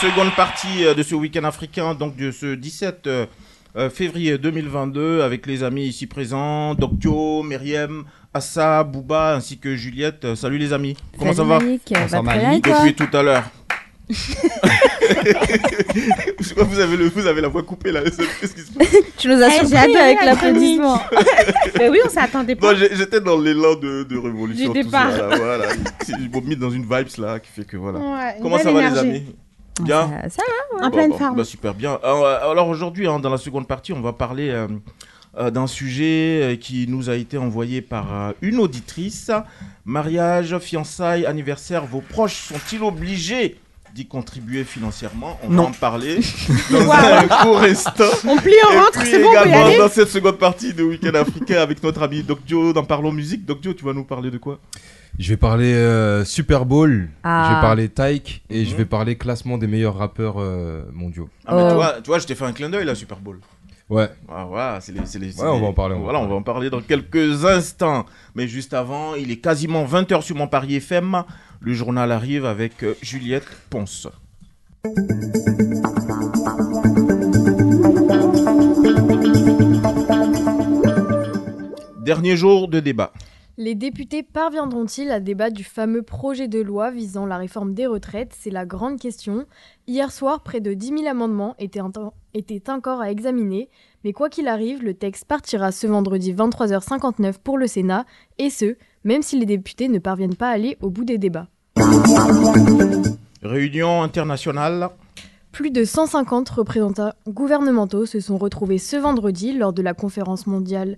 Seconde partie euh, de ce week-end africain, donc de ce 17 euh, euh, février 2022, avec les amis ici présents, Doctio, Myriam, Assa, Bouba, ainsi que Juliette. Salut les amis. Comment ça va Bah, et toi Depuis tout à l'heure. Je vous, avez le, vous avez la voix coupée là. Qu'est-ce qui se passe? Tu nous as Eh, surpris avec la l'applaudissement. Mais oui, on s'attendait pas. J'étais dans l'élan de, de révolution. Du tout ça, départ. là, voilà. Je m'ai mis dans une vibes là qui fait que voilà. Ouais, Comment ça va les amis? Bien Ça, ça va En Bon, pleine bon, forme. bah, super bien. Alors, euh, alors aujourd'hui, hein, dans la seconde partie, on va parler euh, euh, d'un sujet qui nous a été envoyé par euh, une auditrice. Mariage, fiançailles, anniversaire, vos proches sont-ils obligés d'y contribuer financièrement? On Non. va en parler dans un court instant. On plie, on Et rentre, c'est bon, on peut y également aller. dans cette seconde partie de Week-end africain avec notre ami Doc Dio dans Parlons Musique. Doc Dio, tu vas nous parler de quoi? Je vais parler euh, Super Bowl, Ah. je vais parler Tyke et je Mhm. vais parler classement des meilleurs rappeurs euh, mondiaux. ah, mais Oh. tu vois, tu vois, je t'ai fait un clin d'œil là, Super Bowl. Ouais, Ah, voilà, c'est les, c'est les- c'est Ouais, on les- va en parler, on Voilà, on va en parler dans quelques instants. Mais juste avant, il est quasiment 20h sur mon Paris FM. Le journal arrive avec euh, Juliette Ponce. Dernier jour de débat. Les députés parviendront-ils à débattre du fameux projet de loi visant la réforme des retraites? C'est la grande question. Hier soir, près de 10 000 amendements étaient, en- étaient encore à examiner, mais quoi qu'il arrive, le texte partira ce vendredi 23h59 pour le Sénat, et ce, même si les députés ne parviennent pas à aller au bout des débats. Réunion internationale. Plus de 150 représentants gouvernementaux se sont retrouvés ce vendredi lors de la conférence mondiale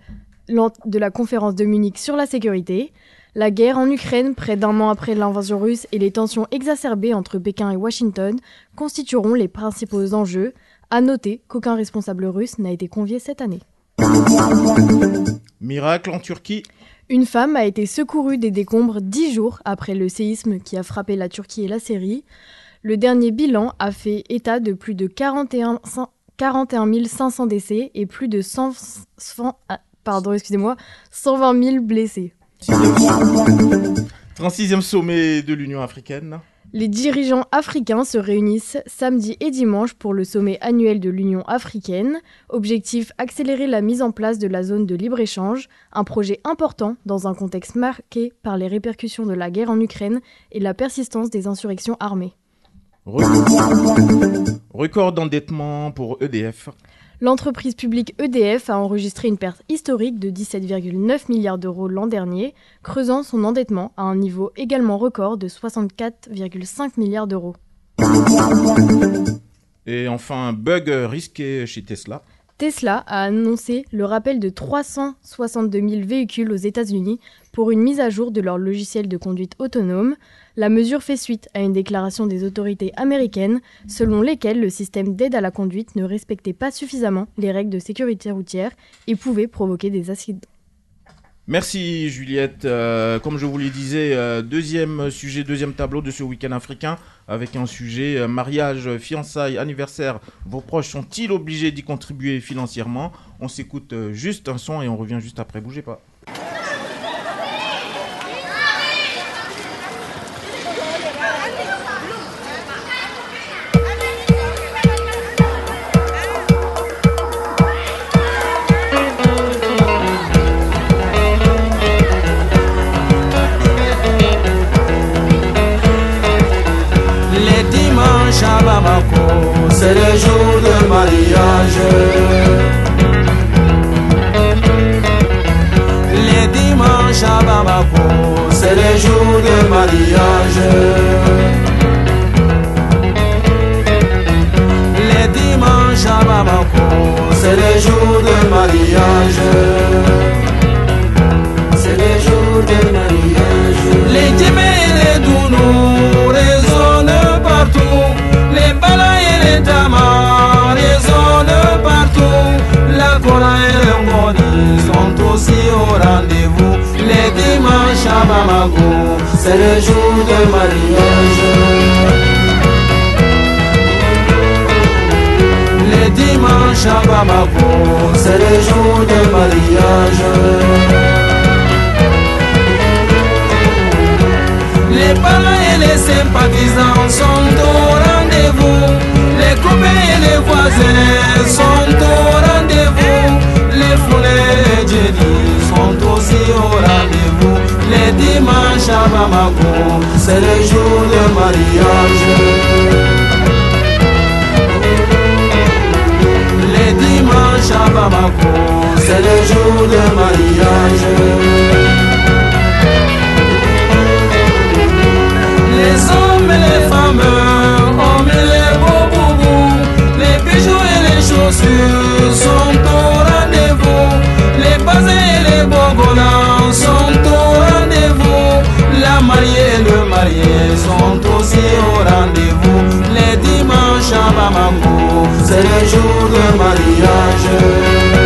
de la conférence de Munich sur la sécurité. La guerre en Ukraine, près d'un an après l'invasion russe et les tensions exacerbées entre Pékin et Washington, constitueront les principaux enjeux. À noter qu'aucun responsable russe n'a été convié cette année. Miracle en Turquie. Une femme a été secourue des décombres dix jours après le séisme qui a frappé la Turquie et la Syrie. Le dernier bilan a fait état de plus de 41, cin- 41 500 décès et plus de 100, 100 ah, pardon, excusez-moi, 120 000 blessés. 36e sommet de l'Union africaine. Les dirigeants africains se réunissent samedi et dimanche pour le sommet annuel de l'Union africaine. Objectif accélérer la mise en place de la zone de libre-échange, un projet important dans un contexte marqué par les répercussions de la guerre en Ukraine et la persistance des insurrections armées. Record, d'endettement pour EDF. L'entreprise publique EDF a enregistré une perte historique de 17,9 milliards d'euros l'an dernier, creusant son endettement à un niveau également record de 64,5 milliards d'euros. Et enfin, bug risqué chez Tesla. Tesla a annoncé le rappel de 362 000 véhicules aux États-Unis pour une mise à jour de leur logiciel de conduite autonome. La mesure fait suite à une déclaration des autorités américaines selon lesquelles le système d'aide à la conduite ne respectait pas suffisamment les règles de sécurité routière et pouvait provoquer des accidents. Merci Juliette. Euh, comme je vous le disais, euh, deuxième sujet, deuxième tableau de ce week-end africain avec un sujet euh, mariage, fiançailles, anniversaire. Vos proches sont-ils obligés d'y contribuer financièrement? On s'écoute euh, juste un son et on revient juste après. Bougez pas. C'est le jour de mariage. Les dimanches à Bamako, c'est le jour de mariage. Les dimanches à Bamako, c'est le jour de mariage. Coran et le Modèle sont aussi au rendez-vous. Les dimanches à Bamako, c'est le jour de mariage. Les dimanches à Bamako, c'est le jour de mariage. Les parents et les sympathisants sont au rendez-vous. Les copains et les voisins sont au Les dimanches à Bamako, c'est le jour de mariage. Les dimanches à Bamako, c'est le jour de mariage. Les hommes et les femmes ont mis les beaux boubous, les bijoux et les chaussures sont mariée et le marié sont aussi au rendez-vous. Les dimanches à Bamako, c'est le jour de mariage.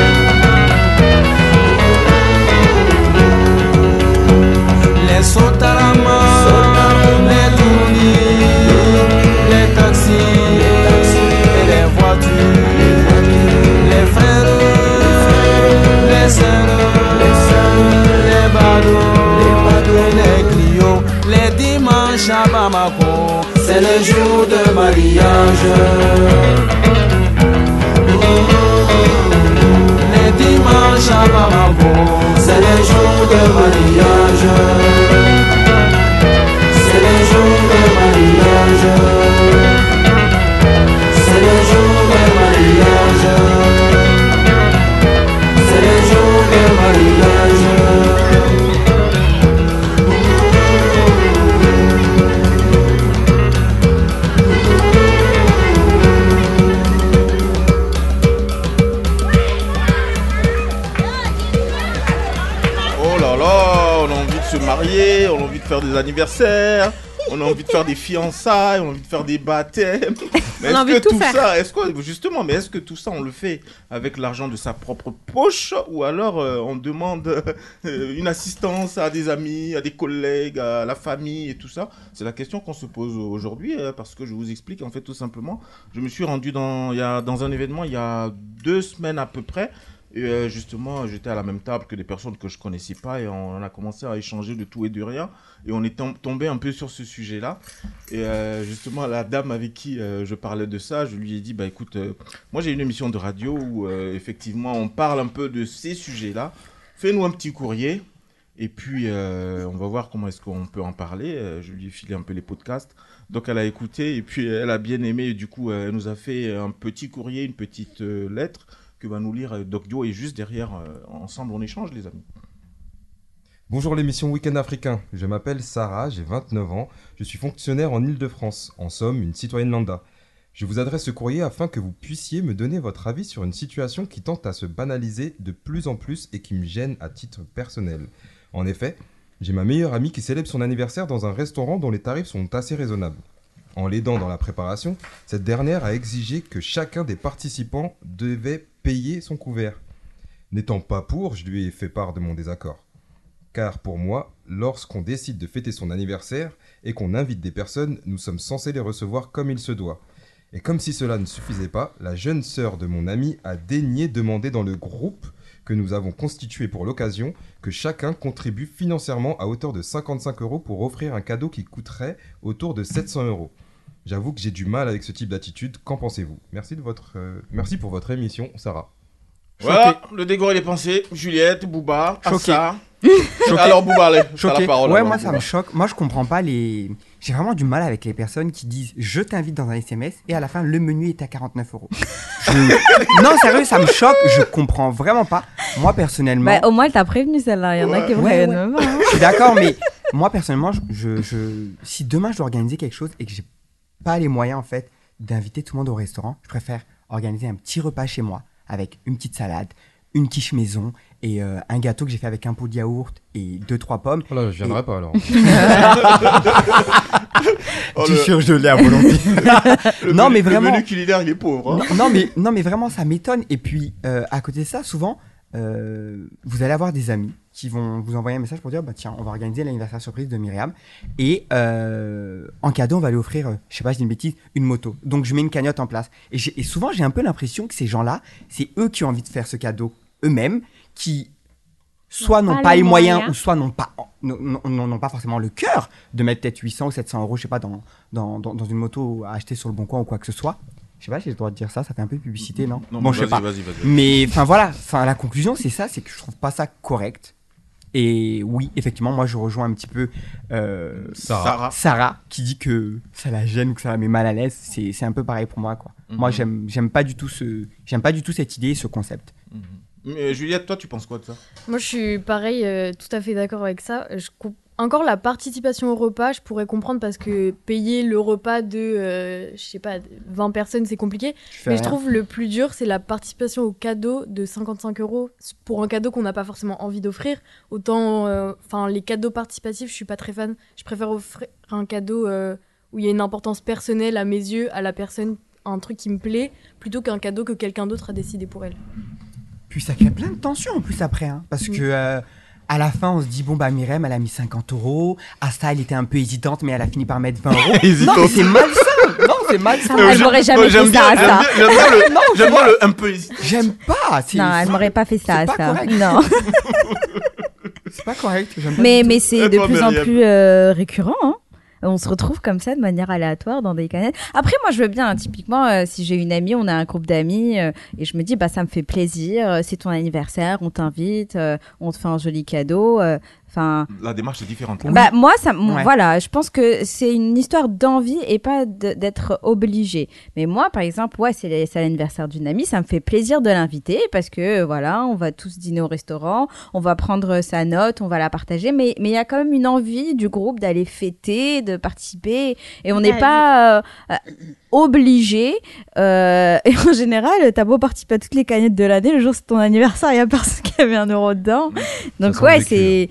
C'est le jour de mariage. Les dimanches à c'est le jour de mariage. C'est le jour de mariage. Anniversaires, on a envie de faire des fiançailles, on a envie de faire des baptêmes. Mais On a est-ce envie que de tout tout faire. ça, est-ce que justement, mais est-ce que tout ça on le fait avec l'argent de sa propre poche ou alors euh, on demande euh, une assistance à des amis, à des collègues, à la famille et tout ça? C'est la question qu'on se pose aujourd'hui euh, parce que je vous explique en fait tout simplement. Je me suis rendu dans, y a, dans un événement il y a deux semaines à peu près. Et euh, justement, j'étais à la même table que des personnes que je connaissais pas et on a commencé à échanger de tout et de rien. Et on est tom- tombé un peu sur ce sujet-là. Et euh, justement, la dame avec qui euh, je parlais de ça, je lui ai dit, bah écoute, moi j'ai une émission de radio où effectivement on parle un peu de ces sujets-là. Fais-nous un petit courrier. Et puis, on va voir comment est-ce qu'on peut en parler. Je lui ai filé un peu les podcasts. Donc, elle a écouté et puis elle a bien aimé. Du coup, elle nous a fait un petit courrier, une petite lettre que va nous lire euh, Doc Dio. Et juste derrière, euh, ensemble, on échange, les amis. Bonjour l'émission Week-end africain. Je m'appelle Sarah, j'ai 29 ans. Je suis fonctionnaire en Ile-de-France. En somme, une citoyenne lambda. Je vous adresse ce courrier afin que vous puissiez me donner votre avis sur une situation qui tente à se banaliser de plus en plus et qui me gêne à titre personnel. En effet, j'ai ma meilleure amie qui célèbre son anniversaire dans un restaurant dont les tarifs sont assez raisonnables. En l'aidant dans la préparation, cette dernière a exigé que chacun des participants devait payer son couvert. N'étant pas pour, je lui ai fait part de mon désaccord. Car pour moi, lorsqu'on décide de fêter son anniversaire et qu'on invite des personnes, nous sommes censés les recevoir comme il se doit. Et comme si cela ne suffisait pas, la jeune sœur de mon ami a daigné demander dans le groupe que nous avons constitué pour l'occasion que chacun contribue financièrement à hauteur de 55 euros pour offrir un cadeau qui coûterait autour de 700 euros. J'avoue que j'ai du mal avec ce type d'attitude. Qu'en pensez-vous? Merci de votre, euh, merci pour votre émission, Sarah. Voilà, le dégoût des pensées. Juliette, Bouba, Choqué. Assa. Choqué. Alors, Bouba, allez, t'as Choqué. la parole. ouais, alors, moi ça me choque. Moi je comprends pas les. J'ai vraiment du mal avec les personnes qui disent je t'invite dans un SMS et à la fin le menu est à 49 euros. Je- non, sérieux, ça me choque. Je comprends vraiment pas. Moi personnellement. Bah, au moins, elle t'a prévenu celle-là. Il y en a qui Ouais, préviennent ouais. pas. hein. Je suis d'accord, mais moi personnellement, je, je- je- si demain je dois organiser quelque chose et que j'ai pas les moyens en fait d'inviter tout le monde au restaurant, je préfère organiser un petit repas chez moi avec une petite salade, une quiche maison et euh, un gâteau que j'ai fait avec un pot de yaourt et deux trois pommes. Oh là, je viendrai Et- pas alors. Oh, Tu le- surgelé à volonté. le non, menu- mais vraiment. Le menu culinaire, il est pauvre. hein. Non, non, mais, non, mais vraiment, ça m'étonne. Et puis, euh, à côté de ça, souvent, euh, vous allez avoir des amis qui vont vous envoyer un message pour dire bah tiens, on va organiser l'anniversaire surprise de Myriam et euh, en cadeau on va lui offrir, euh, je sais pas, je dis une bêtise, une moto. Donc je mets une cagnotte en place. Et, souvent j'ai un peu l'impression que ces gens-là, c'est eux qui ont envie de faire ce cadeau eux-mêmes, qui soit N'ont pas pas les moyens, moyens. ou soit n'ont pas n'ont pas forcément le cœur de mettre peut-être 800 ou 700 euros, je sais pas, dans, dans, dans, dans une moto à acheter sur le bon coin ou quoi que ce soit. Je sais pas si j'ai le droit de dire ça, ça fait un peu de publicité, non, Non, Bon, mais je sais vas-y, pas. vas-y, vas-y. Mais enfin voilà, enfin la conclusion c'est ça, c'est que je trouve pas ça correct. Et oui, effectivement, moi je rejoins un petit peu euh, Sarah. Sarah qui dit que ça la gêne ou que ça la met mal à l'aise. C'est c'est un peu pareil pour moi quoi. Moi Mhm. j'aime j'aime pas du tout ce j'aime pas du tout cette idée, et ce concept. Mais, euh, Juliette, toi, tu penses quoi de ça? Moi, je suis pareil, euh, tout à fait d'accord avec ça. Je Encore la participation au repas, je pourrais comprendre parce que payer le repas de, euh, je sais pas, 20 personnes, c'est compliqué. Mais je trouve le plus dur, c'est la participation au cadeau de 55 euros pour un cadeau qu'on n'a pas forcément envie d'offrir. Autant, euh, enfin, les cadeaux participatifs, je suis pas très fan. Je préfère offrir un cadeau euh, où il y a une importance personnelle à mes yeux, à la personne, un truc qui me plaît, plutôt qu'un cadeau que quelqu'un d'autre a décidé pour elle. Puis ça crée plein de tensions en plus après, hein, parce que euh, à la fin on se dit bon bah Myrem elle a mis 50 euros, Asta elle était un peu hésitante mais elle a fini par mettre 20 euros. non Hésitante. mais c'est malsain, non c'est malsain. Elle Euh, m'aurait jamais j'aime fait bien- ça, bien- J'aime bien le- Non, j'aime bien le un peu. J'aime pas. Non, elle m'aurait pas fait ça, correct. Non. C'est pas correct. pas Mais, mais c'est de plus en plus euh, récurrent. hein. On se retrouve comme ça de manière aléatoire dans des canettes. Après, moi, je veux bien. hein, typiquement, euh, si j'ai une amie, on a un groupe d'amis euh, et je me dis, bah, ça me fait plaisir. euh, c'est ton anniversaire, on t'invite, on te fait un joli cadeau. Enfin, La démarche est différente. bah, moi, ça, Ouais. voilà, je pense que c'est une histoire d'envie et pas d'être obligé. Mais moi, par exemple, ouais, c'est l'anniversaire d'une amie, ça me fait plaisir de l'inviter parce que, voilà, on va tous dîner au restaurant, on va prendre sa note, on va la partager, mais mais il y a quand même une envie du groupe d'aller fêter, de participer, et on n'est Ouais, pas euh, euh, obligé. euh, et en général, t'as beau participer à toutes les canettes de l'année, le jour c'est ton anniversaire, il y a personne qui avait un euro dedans. Donc ouais, le c'est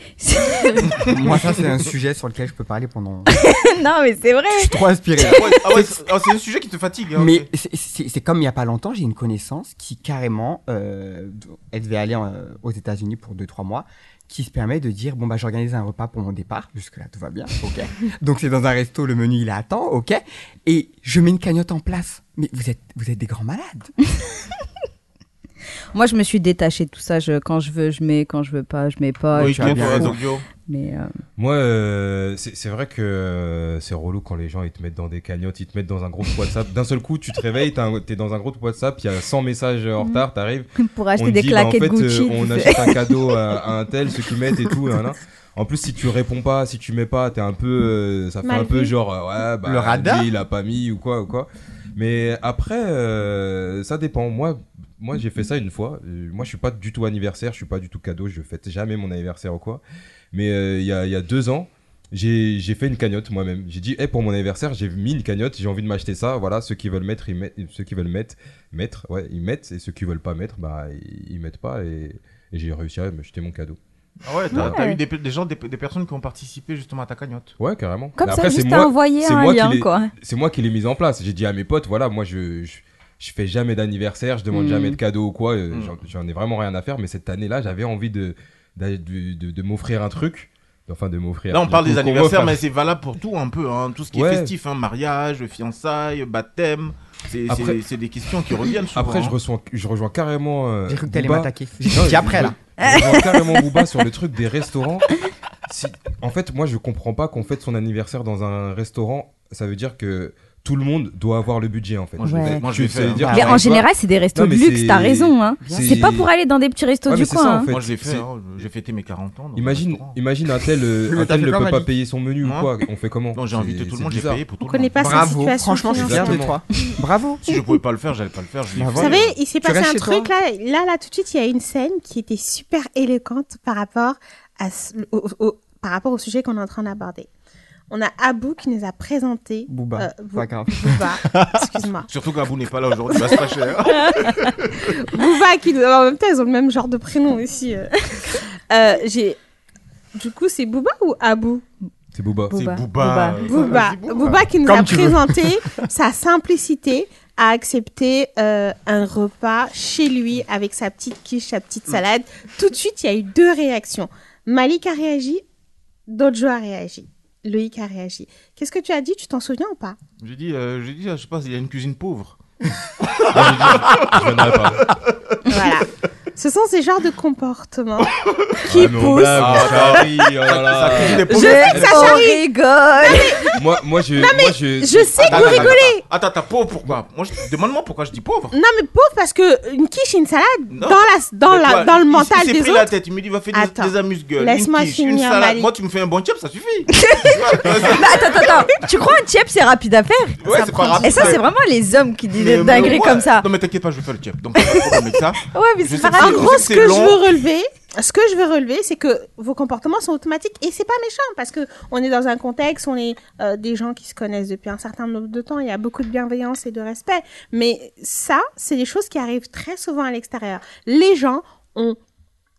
Moi ça c'est un sujet sur lequel je peux parler pendant. non mais c'est vrai. Je suis trop inspiré. Ouais, ah ouais, c'est ah, c'est un sujet qui te fatigue. hein, Mais c'est- comme il y a pas longtemps, j'ai une connaissance qui carrément, euh, elle devait aller euh, aux États-Unis pour 2-3 mois, qui se permet de dire bon bah j'organise un repas pour mon départ, jusque là tout va bien, ok. Donc c'est dans un resto, le menu il temps, ok. Et je mets une cagnotte en place. Mais vous êtes vous êtes des grands malades. Moi, je me suis détachée de tout ça. Je, quand je veux, je mets. Quand je veux pas, je mets pas. Oui, je toi, m'en bien raison. Mais euh, Moi, euh, c'est vrai que euh, c'est relou quand les gens ils te mettent dans des cagnottes, ils te mettent dans un groupe WhatsApp. D'un seul coup, tu te réveilles, t'es dans un groupe WhatsApp, il y a 100 messages en retard, t'arrives. pour acheter te des dit, bah, en claquettes fait, euh, Gucci. on achète un cadeau à, à un tel, ceux qui mettent et tout. En plus, si tu réponds pas, si tu mets pas, t'es un peu, euh, ça fait Mal un peu genre, euh, ouais, bah, Le radar. lui, il a pas mis ou quoi ou quoi. Mais après, euh, ça dépend. Moi, moi, j'ai fait ça une fois. Moi, je suis pas du tout anniversaire, je suis pas du tout cadeau, je fête jamais mon anniversaire ou quoi. Mais euh, il y, a, il y a deux ans, j'ai fait une cagnotte moi-même. J'ai dit, hey, pour mon anniversaire, j'ai mis une cagnotte, j'ai envie de m'acheter ça. Voilà, ceux qui veulent mettre, ils mettent. Ceux qui veulent mettre, mettre, ouais, ils mettent. Et ceux qui veulent pas mettre, bah, ils, ils mettent pas. Et, et j'ai réussi à m'acheter mon cadeau. Ah ouais, t'as Ouais. eu des, des gens, des, des personnes qui ont participé justement à ta cagnotte. Ouais, carrément. Comme ça, après, c'est juste à moi- envoyer c'est un moi qui lien, l'ai- quoi. C'est moi qui l'ai mise en place. J'ai dit à mes potes, voilà, moi, je, je, je fais jamais d'anniversaire, je demande Mm. jamais de cadeau ou quoi. euh, Mm. J'en ai vraiment rien à faire. Mais cette année-là, j'avais envie de, de, de, de- de m'offrir un truc. Enfin, de m'offrir. Là, on parle coup, des anniversaires, mais c'est valable pour tout un peu. Hein. Tout ce qui Ouais. est festif, hein, mariage, fiançailles, baptême. C'est des questions qui reviennent souvent. Après, je, hein. reçois, je rejoins carrément. euh, J'ai cru que t'allais m'attaquer. J'ai après là. Je rejoins carrément Booba sur le truc des restaurants. Si- En fait, moi, je comprends pas qu'on fête son anniversaire dans un restaurant. Ça veut dire que tout le monde doit avoir le budget, en fait. Moi, je Ouais. je veut hein. dire Mais en général, c'est des restos Non, de luxe, t'as raison. Hein. c'est- pas pour aller dans des petits restos Ouais, du coin. ça, en hein. fait. Moi, je l'ai fait. Hein. J'ai fêté mes 40 ans. Imagine, imagine un tel, un tel ne peut pas payer son menu ou quoi. On fait comment Non, j'ai invité tout le monde, j'ai payé pour tout On le connaît monde. pas sa Bravo. situation Franchement, je suis fier de toi. Bravo. Si je pouvais pas le faire, j'allais pas le faire. Bah. Vous savez, il s'est passé un truc là, là, là, tout de suite, il y a une scène qui était super éloquente rapport à par rapport au sujet qu'on est en train d'aborder. On a Abou qui nous a présenté. Booba. euh, pas grave. Booba, excuse-moi. Surtout qu'Abou n'est pas là aujourd'hui, bah, c'est pas cher. Booba qui nous. En même temps, ils ont le même genre de prénom aussi. euh. Euh, j'ai. Du coup, c'est Booba ou Abou? C'est Booba. C'est Booba. Booba. Booba. Vas-y, Booba. Booba qui nous Comme a présenté sa simplicité à accepter euh, un repas chez lui avec sa petite quiche, sa petite salade. Tout de suite, il y a eu deux réactions. Malik a réagi, Dojo a réagi, Loïc a réagi. Qu'est-ce que tu as dit? Tu t'en souviens ou pas? J'ai dit, euh, j'ai dit, je sais pas, il y a une cuisine pauvre. Je viendrai pas. Voilà. Ce sont ces genres de comportements qui Ah, mais on poussent. blague, on charrie, oh là là. Ça cuisine des Je sais que ça On charrie. rigole. Moi, moi, je. moi, je, Je sais que vous rigolez. Attends, attends, pauvre pourquoi? Moi, je- demande-moi pourquoi je dis pauvre. Non mais pauvre parce que une quiche et une salade Non. dans la dans Mais la dans le il- mental il s'est des pris autres. la tête, il me dit, va faire des, Attends. des amuse-gueules. Laisse-moi une quiche, une finir, salade. Moi, tu me fais un bon chip, ça suffit. Bah, attends, attends, attends. Tu crois un chip, c'est rapide à faire? Ouais, c'est pas grave. Et ça, c'est vraiment les hommes qui disent Mais- des mais dingueries comme ça. Non, mais t'inquiète pas, je vais faire le chip. Donc, pas de problème avec ça. Ouais, mais c'est pas En gros, ce que je veux relever, ce que je veux relever, c'est que vos comportements sont automatiques et c'est pas méchant parce que on est dans un contexte, on est euh, des gens qui se connaissent depuis un certain nombre de temps, il y a beaucoup de bienveillance et de respect. Mais ça, c'est des choses qui arrivent très souvent à l'extérieur. Les gens ont,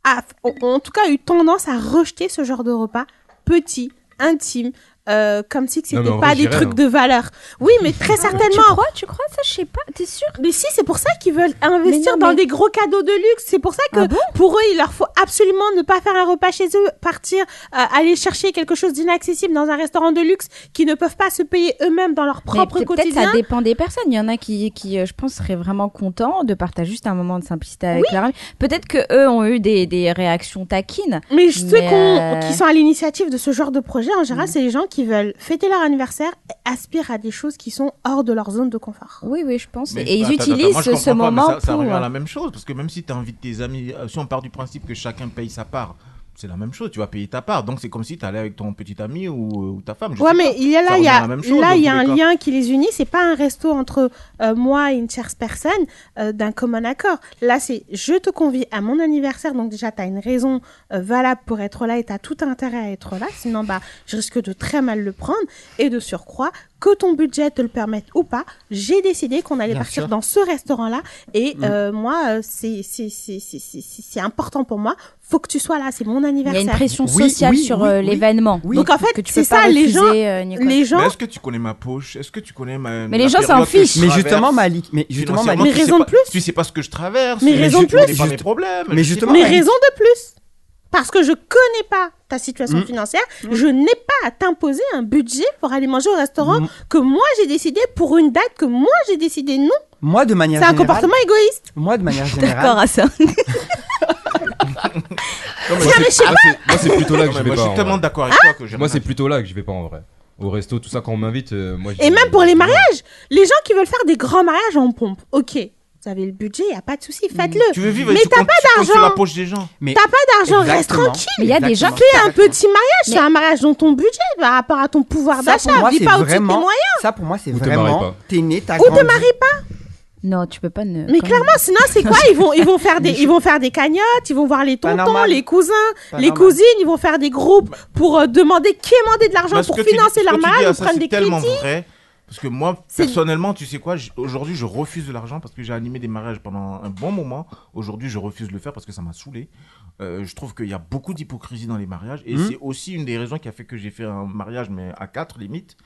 a- ont, ont en tout cas eu tendance à rejeter ce genre de repas petit, intime. Euh, comme si que c'était pas vrai, des trucs hein. de valeur. Oui, mais très Tu certainement. crois Tu crois ça? Je sais pas. T'es sûr? Mais si, c'est pour ça qu'ils veulent investir non, dans mais- des gros cadeaux de luxe. C'est pour ça que Ah bon? pour eux, il leur faut absolument ne pas faire un repas chez eux, partir, euh, aller chercher quelque chose d'inaccessible dans un restaurant de luxe qu'ils ne peuvent pas se payer eux-mêmes dans leur Mais propre quotidien. ça dépend des personnes. Il y en a qui, qui euh, je pense, seraient vraiment contents de partager juste un moment de simplicité avec leur ami. Peut-être que eux ont eu des, des réactions taquines. Mais ceux Mais, qu'on- euh, qui sont à l'initiative de ce genre de projet, en Mm. général, c'est les gens qui veulent fêter leur anniversaire et aspirent à des choses qui sont hors de leur zone de confort. Oui, oui, je pense. Mais et ils attends, attends, utilisent moi, ce pas, moment ça, ça pour. revient à euh, la même chose parce que même si tu invites tes amis, euh, si on part du principe que chacun paye sa part, c'est la même chose. Tu vas payer ta part. Donc c'est comme si tu allais avec ton petit ami ou, ou ta femme. je Ouais, sais mais pas. il y a là, il y a, chose là, il y a un cas. lien qui les unit. C'est pas un resto entre euh, moi et une tierce personne euh, d'un commun accord. Là, c'est je te convie à mon anniversaire. Donc déjà, tu as une raison euh, valable pour être là et tu as tout intérêt à être là. Sinon, bah, je risque de très mal le prendre. Et de surcroît, que ton budget te le permette ou pas, j'ai décidé qu'on allait Bien partir sûr. dans ce restaurant-là. Et Mm. euh, moi, euh, c'est c'est- important pour moi. Faut que tu sois là. C'est mon Il y a anniversaire. une pression sociale oui, sur oui, euh, oui. l'événement. Oui. Donc en fait, c'est ça, les gens, euh, les gens Mais est-ce que tu connais ma poche? Est-ce que tu connais ma. Mais les gens s'en fichent. Mais justement, Malik, mais justement, Malik, Mais raison de plus. Tu sais pas ce que je traverse. Mais tu- raison de plus. connais pas mes Juste- problèmes. mais justement. Mais raison de plus. Parce que je connais pas ta situation Mm. financière, je n'ai pas à t'imposer un budget pour aller manger au restaurant Mm. que moi j'ai décidé pour une date que moi j'ai décidé. Non, moi de manière c'est un comportement égoïste. moi de manière D'accord générale, à ça. Non, mais Non, moi, c'est- moi, plutôt là que je vais moi, pas. je suis en tellement d'accord avec toi que Moi, c'est plutôt là que je vais pas en vrai. Au resto, tout ça, quand on m'invite, euh, moi Et même pour les mariages, les gens qui veulent faire des grands mariages en pompe, ok, vous avez le budget, y a pas de souci, faites-le. dire. Tu veux vivre Mais t'as pas sur d'argent. la poche des gens. mais T'as pas d'argent, reste tranquille. Mais il y a des gens. Fais un petit mariage, c'est un mariage dans ton budget par rapport à ton pouvoir d'achat. Vis pas au-dessus de tes moyens. ça pour moi c'est vraiment, pas. t'es né, t'as Ou te marie pas. Non, tu peux pas ne. Mais clairement, sinon c'est quoi? Ils vont, ils vont faire des, ils vont faire des cagnottes, ils vont voir les tontons, les cousins, Pas les normal. cousines, ils vont faire des groupes pour euh, demander quémander de l'argent pour financer ce leur mariage ah, prendre des crédits. vrai. Parce que moi, personnellement, tu sais quoi, aujourd'hui, je refuse de l'argent parce que j'ai animé des mariages pendant un bon moment. Aujourd'hui, je refuse de le faire parce que ça m'a saoulé. Euh, je trouve qu'il y a beaucoup d'hypocrisie dans les mariages et Mhm. c'est aussi une des raisons qui a fait que j'ai fait un mariage, mais à quatre limite.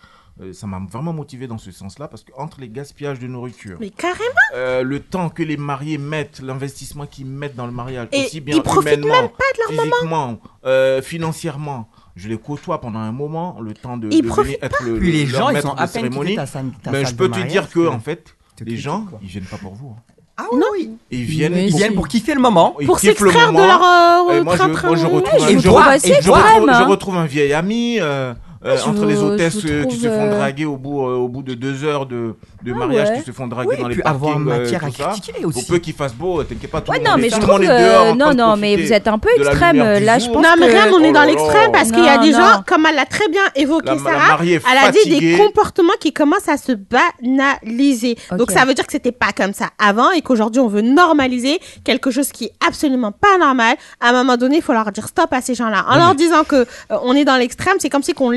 Euh, ça m'a vraiment motivé dans ce sens-là parce que entre les gaspillages de nourriture, Mais carrément. euh, le temps que les mariés mettent, l'investissement qu'ils mettent dans le mariage, Et aussi bien ils profitent humainement, même pas de leur moment. physiquement, euh, financièrement. Je les côtoie pendant un moment, le temps de, Ils de venir être le, Puis les gens ils sont à peine ta Mais salle je peux de te mariage dire que, en fait, les gens, quoi. ils viennent pas pour vous. hein. Ah oui, Non. oui. Ils viennent, Ils viennent pour kiffer le moment. ils Pour kiffent le s'extraire de moment. leur Et euh, moi, je, train-train. moi, je retrouve, Et un, je, toi, retrouve- et je toi, retrouve- hein. je retrouve un vieil ami euh, euh, entre les hôtesses euh, qui se trouve, font draguer au bout, euh, au bout de deux heures de, de Ah mariage, ouais. qui se font draguer Oui, dans et les parkings, avoir euh, matière à critiquer aussi. peu qu'il fasse beau, t'inquiète pas, tout Ouais, le non, monde mais est- je trouve dehors Non, non, mais vous êtes un peu extrême. Là, je pense Non, mais que. rien, on est Oh dans là l'extrême parce qu'il y a Non, des non. gens, comme elle l'a très bien évoqué, Sarah, elle a dit des comportements qui commencent à se banaliser. Donc ça veut dire que c'était pas comme ça avant et qu'aujourd'hui on veut normaliser quelque chose qui est absolument pas normal. À un moment donné, il faut leur dire stop à ces gens-là. En Non, leur mais- disant que on est dans l'extrême, c'est comme si qu'on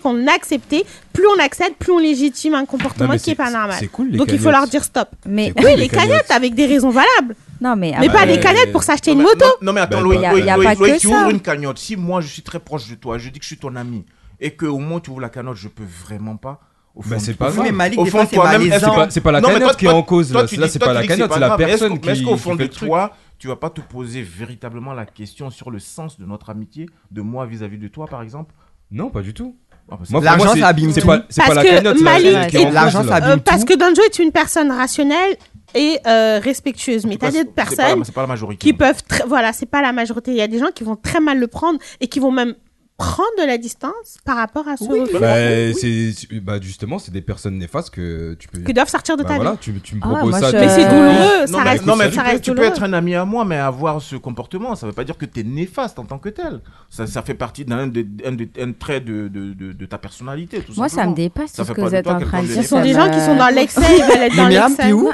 qu'on acceptait. Plus on accepte, plus on légitime un comportement qui est c'est- pas normal. C'est cool les Donc il faut leur dire stop. Mais. Cool, Oui, les les cagnottes. cagnottes avec des raisons valables. Non, mais. Mais pas des ouais. cagnottes pour s'acheter une moto. Non, non, mais attends, Bah, Loïc, tu ouvres une cagnotte. Si moi je suis très proche de toi, je dis que je suis ton ami, et que au moment où tu ouvres la cagnotte, je peux vraiment pas. Bah, c'est pas grave. au des fond toi-même, C'est pas, la cagnotte qui est en cause là. c'est pas la cagnotte, c'est la personne qu'au- mais est-ce qui qu'au fond qui de toi, tu vas pas te poser véritablement la question sur le sens de notre amitié, de moi vis-à-vis de toi, par exemple Non, pas du tout. Ah, bah, L'argent, ça abîme c'est tout. pas, c'est pas Parce la que cagnotte, Malik est- l'argent, ça là. Euh, abîme parce que Danjo est une personne rationnelle et euh, respectueuse. Mais t'as des pas la- personnes pas la majorité. qui hein. peuvent, très- voilà, c'est pas la majorité. Il y a des gens qui vont très mal le prendre et qui vont même prendre de la distance par rapport à ce Oui, refus Bah, c'est, c'est- bah, justement, c'est des personnes néfastes que tu peux. qui doivent sortir de Bah ta voilà, vie. tu, tu me Ah, proposes ça. je- Mais c'est douloureux, Non, ça mais, reste, non, mais ça tu, peux, reste tu peux être un ami à moi, mais avoir ce comportement, ça veut pas dire que tu es néfaste en tant que tel. Ça, ça fait partie d'un de, un de- un trait de, de, de, de ta personnalité, tout Moi, ça me dépasse Ça tout ce fait que vous êtes en train de dire. Ce sont des gens qui sont dans l'excès, ils veulent être dans l'excès. Non,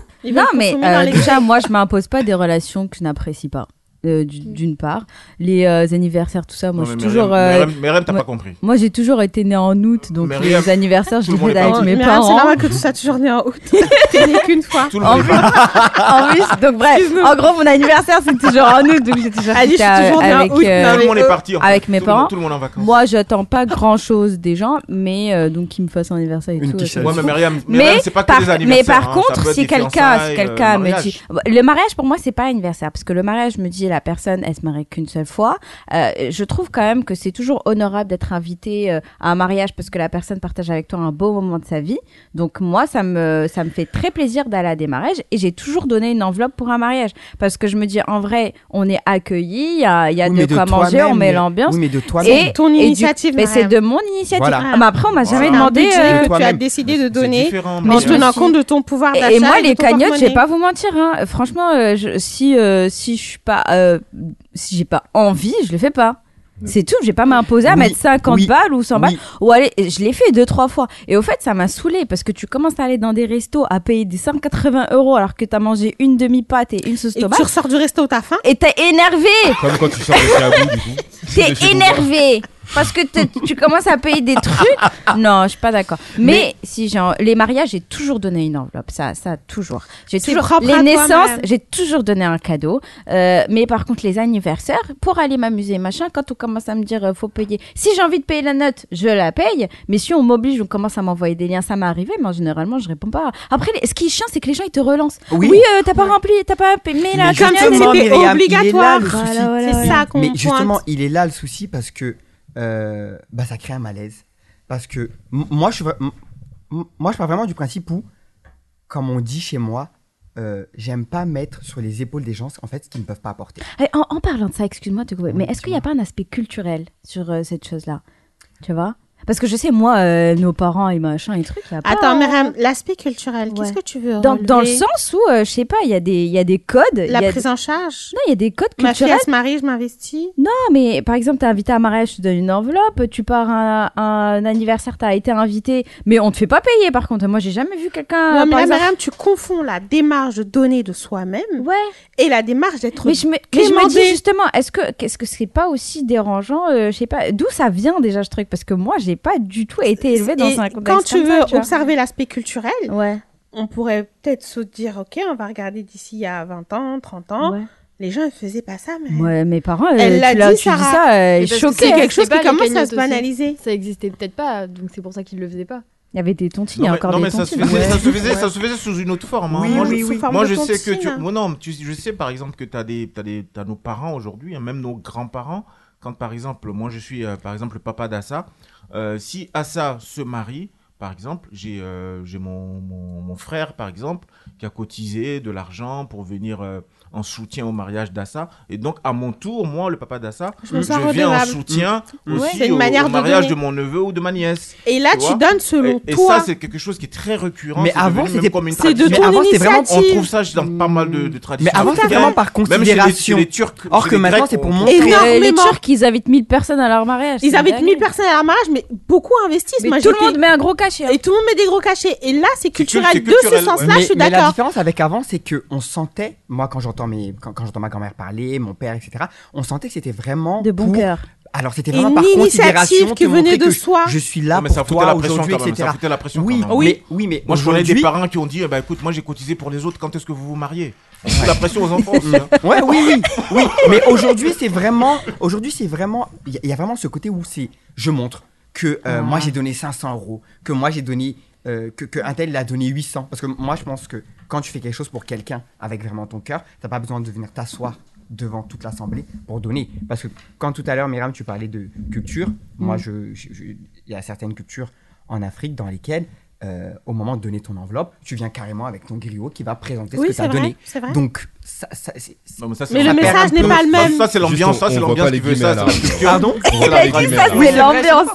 mais consommer dans l'excès. déjà, moi, je m'impose pas des relations que je n'apprécie pas. Euh, du- d'une part, les euh, anniversaires, tout ça, moi, je mais suis toujours. Euh, Myriam, t'as moi- pas compris. Moi, j'ai toujours été née en août, donc Myriam, les anniversaires, je les fais avec mes Mais Myriam, c'est parents. normal que tu sois toujours né en août. T'es né qu'une fois. Tout le En plus, parti. en plus, donc bref, en gros, mon anniversaire, c'est toujours en août, donc j'ai toujours dit, je suis toujours née en avec, août. euh, Tout le monde mais est parti. en fait. avec mes parents. Tout le monde est en vacances. Moi, j'attends pas grand chose des gens, mais euh, donc qu'ils me fassent un anniversaire et tout. mais. Myriam, mais c'est pas que par, des mais anniversaires. par hein. contre, si quelqu'un, euh, me dit, le mariage pour moi c'est pas anniversaire parce que le mariage me dit la personne elle se marie qu'une seule fois. Euh, je trouve quand même que c'est toujours honorable d'être invité euh, à un mariage parce que la personne partage avec toi un beau moment de sa vie. Donc moi ça me ça me fait très plaisir d'aller à des mariages et j'ai toujours donné une enveloppe pour un mariage parce que je me dis en vrai on est accueillis, il y a, il y a Oui, de quoi manger, on met mais- l'ambiance. Oui, mais de toi-même. Et Ton et du- initiative, mais c'est de mon initiative. Voilà. Ah, mais après on m'a jamais demandé. euh, que tu as décidé de donner en tenant compte de ton pouvoir d'achat. Et, et moi, les cagnottes, je vais pas vous mentir. Hein. Franchement, euh, je- si euh, si je suis pas, euh, si j'ai pas envie, je le fais pas. C'est tout. Je vais pas m'imposer à Oui, mettre 50 oui, balles ou 100 balles. Oui. Ou aller, je l'ai fait deux trois fois. Et au fait, ça m'a saoulé parce que tu commences à aller dans des restos à payer des 180 euros alors que t'as mangé une demi pâte et une sauce Et tomate. tu ressors du resto, t'as faim? Et t'es énervé. Comme quand tu sors de chez Abou, du coup. T'es énervé parce que tu commences à payer des trucs. Non, je suis pas d'accord. Mais, si j'ai en- les mariages, j'ai toujours donné une enveloppe. Ça, ça toujours. J'ai toujours les naissances, j'ai toujours donné un cadeau. Euh, mais par contre, les anniversaires, pour aller m'amuser, machin, quand on commence à me dire euh, faut payer. Si j'ai envie de payer la note, je la paye. Mais si on m'oblige, on commence à m'envoyer des liens, ça m'est arrivé. Mais généralement, je réponds pas. Après, les- ce qui est chiant, c'est que les gens ils te relancent. Oui. euh, t'as pas rempli, t'as pas payé la Mais c'était là obligatoire. le souci. Voilà, voilà, C'est voilà. ça qu'on Mais justement, il est là le souci parce que euh, bah, ça crée un malaise. Parce que moi, je moi, je pars vraiment du principe où, comme on dit chez moi, euh, j'aime pas mettre sur les épaules des gens en fait ce qu'ils ne peuvent pas apporter. Eh, En, en parlant de ça, excuse-moi, de te couper, mais est-ce qu'il n'y a pas un aspect culturel sur euh, cette chose-là? Tu vois? Parce que je sais, moi, euh, nos parents et machin et trucs, y a pas... Attends, Myriam, l'aspect culturel, Ouais. qu'est-ce que tu veux dans, dans le sens où, euh, je sais pas, il y, a des- y a des codes. La y a prise en charge? Non, il y a des codes Ma fille, culturels. se marie, je m'investis. Non, mais par exemple, t'es invité à un mariage, je te donne une enveloppe. Tu pars à un, un anniversaire, t'as été invité, mais on te fait pas payer. Par contre, moi, j'ai jamais vu quelqu'un. Non, mais là, tu confonds la démarche de donner de soi-même Ouais. et la démarche d'être Mais je me, mais je me dis justement, est-ce que qu'est-ce que c'est pas aussi dérangeant euh, Je sais pas d'où ça vient déjà ce truc? Parce que moi j'ai pas du tout été élevée dans Et un contexte quand tu comme veux ça, tu vois. observer l'aspect culturel, Ouais. on pourrait peut-être se dire, OK, on va regarder d'ici il y a 20 ans, 30 ans. ouais. Les gens ne faisaient pas ça, mais Ouais, mes parents, euh, Elle l'a dit, tu Sarah. ça, euh, choquée. c'est quelque chose qui commence à se aussi. banaliser. Ça existait peut-être pas, donc c'est pour ça qu'ils le faisaient pas. Il y avait des tontines, il y Non, a mais, encore non, des mais ça se tontines. faisait, ça se Ouais. faisait, ça se faisait sous une autre forme. hein. Oui, moi, oui, je, oui. Moi, je sais que tu. moi, non, tu- je sais par exemple que tu as des, t'as des, t'as nos parents aujourd'hui, hein, même nos grands-parents. Quand par exemple, moi je suis euh, par exemple le papa d'Assa, euh, si Assa se marie, par exemple, j'ai euh, mon, mon frère par exemple qui a cotisé de l'argent pour venir euh, en soutien au mariage d'Assa. Et donc à mon tour, moi le papa d'Assa, Je me je viens en soutien Ouais. aussi au, manière au de mariage de mon neveu ou de ma nièce. Et là, Tu donnes selon Et, et ça, c'est quelque chose qui est très récurrent. Mais avant, même c'était- comme une tradition. Mais ton avant, c'était vraiment-. On trouve ça dans pas mal de, de traditions. Mais avant, c'était vraiment par Même chez les, considération. chez les Turcs. Or que maintenant, c'est pour on- montrer. Et les-. Turcs, ils invitent 1000 personnes à leur mariage. Ils invitent dingue. 1000 personnes à leur mariage, mais beaucoup investissent. Tout le monde met un gros cachet. hein. Et tout le monde met des gros cachets. Et là, c'est culturel. De ce sens-là, je suis mais la d'accord. différence avec avant, c'est que on sentait, moi quand j'entends mes, quand, quand j'entends ma grand-mère parler, mon père, etc., on sentait que c'était vraiment De bon pour- cœur. Alors c'était vraiment une par considération qui venait de que soi. Je suis là Non, mais ça pour foutait toi la pression aujourd'hui, etc. Ça foutait la pression oui, quand même. mais oui, mais Moi, je connais des parents qui ont dit, eh ben, écoute, moi, j'ai cotisé pour les autres. Quand est-ce que vous vous mariez? On fout la pression aux enfants aussi. hein. Ouais, oui, oui, oui. Mais aujourd'hui, c'est vraiment, aujourd'hui, c'est vraiment, il y, a- il y a vraiment ce côté où c'est, je montre que euh, moi j'ai donné 500 euros, que moi j'ai donné, euh, que, que un tel il a donné 800. Parce que moi, je pense que quand tu fais quelque chose pour quelqu'un avec vraiment ton cœur, t'as pas besoin de venir t'asseoir devant toute l'Assemblée pour donner. Parce que quand tout à l'heure, Myriam, tu parlais de culture, moi, Mm. je- je- je- il y a certaines cultures en Afrique dans lesquelles, euh, au moment de donner ton enveloppe, tu viens carrément avec ton griot qui va présenter Oui, ce que tu as c'est vrai, donné. c'est vrai. Donc, ça, ça, c'est- Non, mais ça, le message n'est pas le même. Ça, c'est l'ambiance, ça, c'est l'ambiance qui veut ça. Pardon c'est l'ambiance.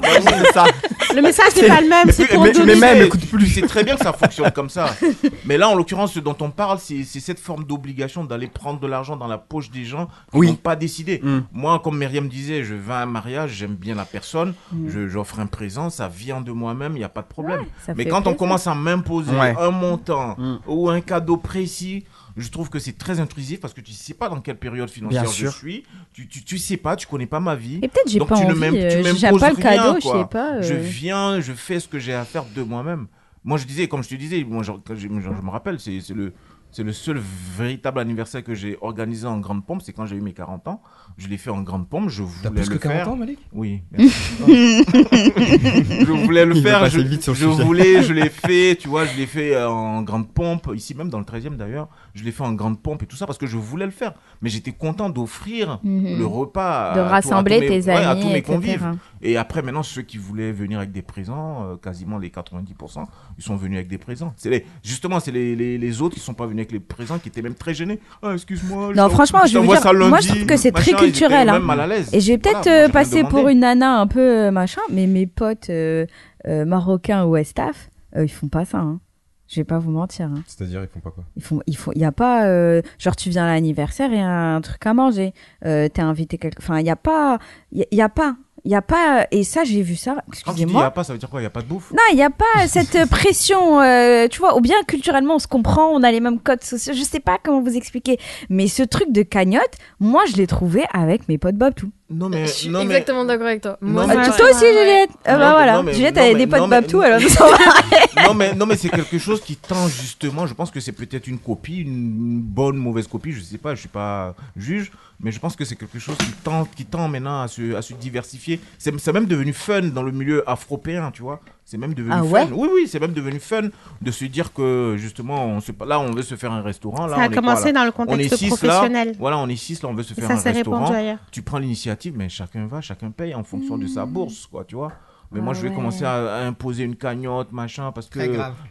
Le message n'est pas le même, c'est pour mais- donner. mais même, écoute plus. C'est très bien que ça fonctionne comme ça. Mais là, en l'occurrence, ce dont on parle, c'est cette forme d'obligation d'aller prendre de l'argent dans la poche des gens qui Oui. n'ont pas décidé. Mm. Moi, comme Myriam disait, je vais à un mariage, j'aime bien la personne, Mm. je- j'offre un présent, ça vient de moi-même, il n'y a pas de problème. Mais quand on commence à m'imposer Ouais. un montant Mm. ou un cadeau précis, je trouve que c'est très intrusif parce que tu ne sais pas dans quelle période financière Bien je sûr. suis, tu, tu, tu sais pas, tu connais pas ma vie. Et peut-être j'ai pas tu ne envie. m'im- tu euh, J'aime pas le rien, cadeau, je sais pas. Je euh, viens, je fais ce que j'ai à faire de moi-même. Moi, je disais, comme je te disais, moi, je, j'ai- je, je me rappelle, c'est c'est le, c'est le seul véritable anniversaire que j'ai organisé en grande pompe, c'est quand j'ai eu mes 40 ans. Je l'ai fait en grande pompe, je T'as voulais plus le que 40 faire. ans, Malik Oui. merci. je voulais le Il veut faire, passer je, vite sur le je sujet. voulais, je l'ai fait, tu vois, je l'ai fait euh, en grande pompe, ici même dans le 13e d'ailleurs, je l'ai fait en grande pompe et tout ça parce que je voulais le faire. Mais j'étais content d'offrir Mhm. le repas à, de à tous- rassembler mes- tes ouais, amis, à tous mes etc. convives. Et après, maintenant, ceux qui voulaient venir avec des présents, euh, quasiment les 90%, ils sont venus avec des présents. C'est les, justement, c'est les, les, les autres qui sont pas venus avec les présents, qui étaient même très gênés. Ah, excuse-moi. je Non, t'en- franchement, je vais vous t'envoie dire, ça moi lundi, je trouve que c'est très machin, culturel. hein. mal à. Et je vais peut-être Voilà, euh, passer pour une nana un peu euh, machin, mais mes potes euh, euh, marocains ou Estaf, euh, ils font pas ça. Hein. Je vais pas vous mentir. Hein. C'est-à-dire, ils font pas quoi? Ils font, ils font, il y a pas, euh, genre tu viens à l'anniversaire et un truc à manger. Euh, T'es invité quelque, enfin il y a pas, il y, il y a pas, il y a pas. Et ça j'ai vu ça. Dis il n'y a Excusez-moi. pas, ça veut dire quoi Il n'y a pas de bouffe Non, il n'y a pas cette euh, pression, euh, tu vois, ou bien culturellement on se comprend, on a les mêmes codes sociaux, je sais pas comment vous expliquer. Mais ce truc de cagnotte, moi je l'ai trouvé avec mes potes Babtou. Non, mais. Je suis non, mais- exactement d'accord avec toi. Moi, mais- c'est Ah, toi aussi Juliette Ah Non, bah voilà, non, mais- Juliette non, elle a des potes non, mais- Babtou, alors nous sommes non, mais, non, mais c'est quelque chose qui tend justement. Je pense que c'est peut-être une copie, une bonne, mauvaise copie. Je sais pas, je suis pas juge, mais je pense que c'est quelque chose qui tend, qui tend maintenant à se, à se diversifier. C'est c'est même devenu fun dans le milieu afropéen, tu vois. C'est même devenu Ah fun. oui, oui, c'est même devenu fun de se dire que justement, on se, là, on veut se faire un restaurant. Là, Ça a on est quoi, commencé dans le on est contexte six professionnel. là. Voilà, on est six là, on veut se faire ça un restaurant. ailleurs. Tu prends l'initiative, mais chacun va, chacun paye en fonction de sa bourse, quoi, tu vois. Mais moi, Ah je vais ouais. commencer à, à imposer une cagnotte, machin, parce que.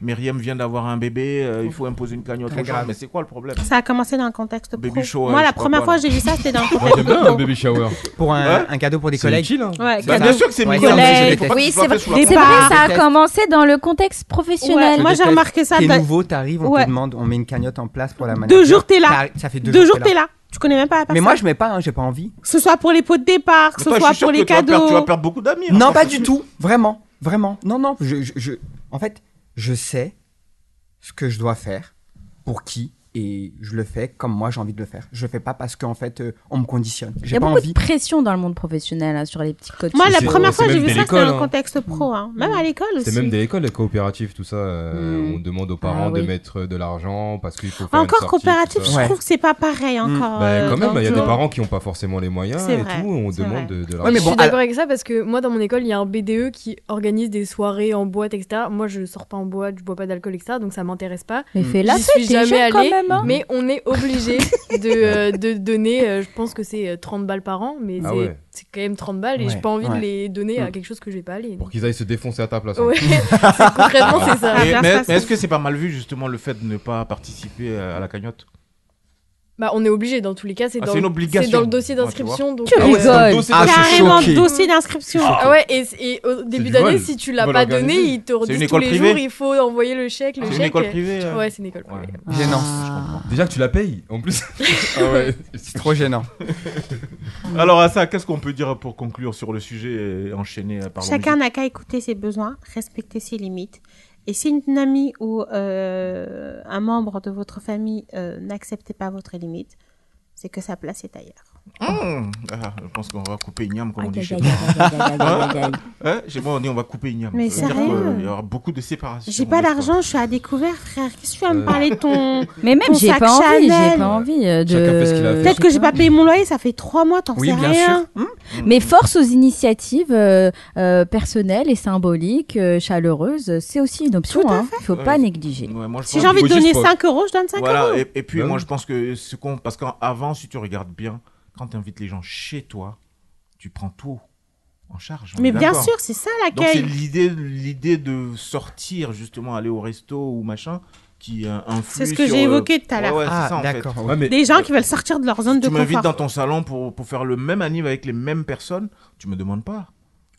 Myriam vient d'avoir un bébé, euh, il faut imposer une cagnotte Très aux gens. grave. Mais c'est quoi le problème? Ça a commencé dans le contexte pro. Baby shower, Moi, la première fois là. j'ai vu ça, c'était dans le contexte un pro. baby shower. Pour un, Ouais. un cadeau pour des C'est collègues. utile, hein. Ouais, Bah, bien sûr que c'est Ouais, pas que Oui, c'est fait vrai, vrai, ça a commencé dans le contexte professionnel. Moi j'ai remarqué ça. T'es nouveau, t'arrives, on te demande, on met une cagnotte en place pour la Deux manager. jours, t'es là. Ça fait deux, Deux jours, t'es là. Tu connais même pas la personne. Mais moi, je mets pas, hein, j'ai pas envie. Que ce soit pour les pots de départ, que ce soit pour les cadeaux. Tu vas perdre beaucoup d'amis. hein, Non, pas du tout. Vraiment. Vraiment. Non, non. Je, je, je- En fait, je sais ce que je dois faire, pour qui, et je le fais comme moi j'ai envie de le faire. Je le fais pas parce qu'en fait, euh, on me conditionne. Il y J'ai a pas beaucoup envie. de pression dans le monde professionnel hein, sur les petits codes. Moi, la première fois que j'ai vu ça, c'était dans le hein. contexte pro. hein. Même à l'école aussi. C'est même des écoles, les coopératives, tout ça. euh, Mm. On demande aux parents Ah oui. de mettre de l'argent parce qu'il faut faire Encore une sortie, coopératif, je. Ouais. trouve que c'est pas pareil encore. Bah, euh, quand même, il y a des parents qui n'ont pas forcément les moyens C'est et vrai, tout. On demande de, Ouais, l'argent. je suis d'accord avec ça parce que moi dans mon école il y a un BDE qui organise des soirées en boîte etc. Moi je sors pas en boîte, je bois pas d'alcool etc. Donc ça m'intéresse pas. Mais fais la J'y fête, jamais allée, même. hein. mais on est obligé de, euh, de donner, euh, je pense que c'est euh, 30 balles par an, mais Ah c'est ouais. c'est quand même 30 balles et j'ai pas envie ouais. de les donner à Mm. quelque chose que je vais pas aller. Pour qu'ils aillent se défoncer à ta place. hein. Ouais, c'est- concrètement c'est ça. Et- mais ça, mais est-ce que c'est pas mal vu justement le fait de ne pas participer à la cagnotte? Bah on est obligé dans tous les cas, c'est Ah, dans, le- dans dossier tu d'inscription. donc, Tu euh, rigoles. Ah, je suis Carrément, dossier d'inscription. Ah ouais, et, et au début d'année, si tu l'as pas donné, ils te redisent tous les privée jours, il faut envoyer le chèque, le C'est chèque. une école privée euh Ouais, c'est une école privée. Ouais. Gênant. Ah. Déjà que tu la payes, en plus. ah ouais. C'est trop gênant. Alors, à ça, qu'est-ce qu'on peut dire pour conclure sur le sujet et enchaîner euh, par Chacun n'a qu'à écouter ses besoins, respecter ses limites. Et si une amie ou euh, un membre de votre famille euh, n'accepte pas votre limite, c'est que sa place est ailleurs. Mmh. Ah, je pense qu'on va couper Ignam, comme on dit chez nous. aïe. Hein Chez moi, on dit on va couper Ignam. Mais Ça sérieux qu'il y aura beaucoup de séparation. J'ai pas d'argent, je suis à découvert, frère. Qu'est-ce que tu vas me Euh. parler de ton. Mais même, j'ai pas envie, j'ai pas envie euh, de. Peut-être que j'ai pas payé mon loyer, ça fait trois mois, t'en Oui, sais bien rien. sûr. Mais force aux initiatives euh, euh, personnelles et symboliques, euh, chaleureuses, c'est aussi une option. À hein. Il faut Ouais. pas négliger. Ouais, moi, je Si j'ai envie de donner pas- 5 euros, je donne 5 Voilà, euros. et, et puis moi oui. je pense que ce qu'on. Parce qu'avant, si tu regardes bien, quand tu invites les gens chez toi, tu prends tout en charge. Mais bien sûr, c'est ça Donc c'est l'accueil. l'idée, l'idée de sortir justement, aller au resto ou machin, qui euh, influe C'est ce que sur, j'ai euh, évoqué tout à l'heure. Ouais, ouais, c'est Ah, ça, en fait. d'accord. Ouais, mais Des gens qui veulent sortir de leur zone de Tu m'invites confort. dans ton salon pour, pour faire le même anniv avec les mêmes personnes, tu me demandes pas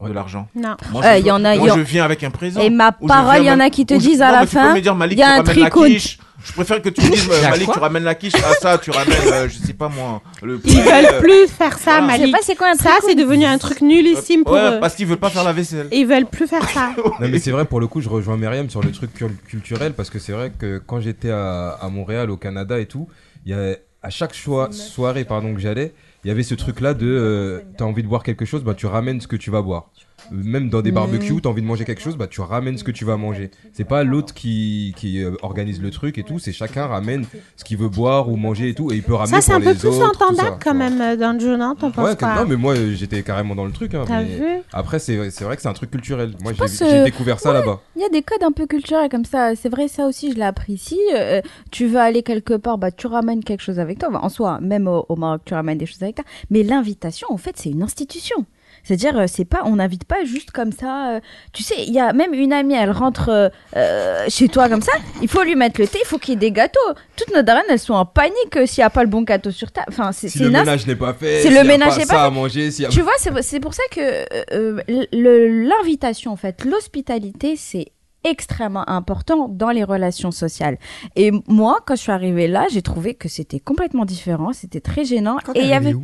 de l'argent. Non. Moi, Euh, je, il y en a- moi, il y en- je viens avec un présent. Et ma parole, il y en a qui te je- disent à non, la fin, me dire, Malik, il y a tu un ramènes la tricot. quiche. Je préfère que tu me dises, euh, Malik, tu ramènes la quiche. À ça, tu ramènes, euh, je sais pas moi, le Ils poulet, veulent euh, plus faire ça, voilà. Je sais Malik. pas c'est quoi un Ça, c'est devenu un truc nullissime pour Ouais, eux. parce qu'ils veulent pas faire la vaisselle. Ils veulent plus faire ça. Non mais c'est vrai pour le coup je rejoins Myriam sur le truc cul- culturel parce que c'est vrai que quand j'étais à, à Montréal au Canada et tout, il y a à chaque choi- soirée pardon que j'allais, il y avait ce truc là de euh, t'as envie de boire quelque chose, bah tu ramènes ce que tu vas boire. Même dans des barbecues, t'as envie de manger quelque chose, bah tu ramènes ce que tu vas manger. C'est pas l'autre qui, qui euh, organise le truc et tout, c'est chacun ramène ce qu'il veut boire ou manger et tout et il peut ramener Ça, c'est un peu plus entendable quand même euh, dans le jeu, non T'en penses pas non mais moi euh, j'étais carrément dans le truc. hein, T'as mais vu Après c'est c'est vrai que c'est un truc culturel. Moi j'ai pense, j'ai euh, découvert ça là-bas. Il y a des codes un peu culturels comme ça. C'est vrai, ça aussi, je l'ai appris ici. Euh, tu veux aller quelque part, bah, tu ramènes quelque chose avec toi. Bah, en soi, même au, au Maroc, tu ramènes des choses avec toi. Mais l'invitation, en fait, c'est une institution. C'est-à-dire, euh, c'est pas, on n'invite pas juste comme ça. euh, tu sais, il y a même une amie, elle rentre euh, euh, chez toi comme ça. Il faut lui mettre le thé, il faut qu'il y ait des gâteaux. Toutes nos darènes, elles sont en panique euh, s'il n'y a pas le bon gâteau sur table. Enfin, c'est Si c'est le ménage n'est pas fait, Si s'il le y a ménage pas n'est ça pas à manger, s'il y a- tu vois, c'est c'est pour ça que euh, euh, le- l'invitation, en fait, l'hospitalité, c'est extrêmement important dans les relations sociales. Et moi, quand je suis arrivée là, j'ai trouvé que c'était complètement différent, c'était très gênant. Quand et il y avait où?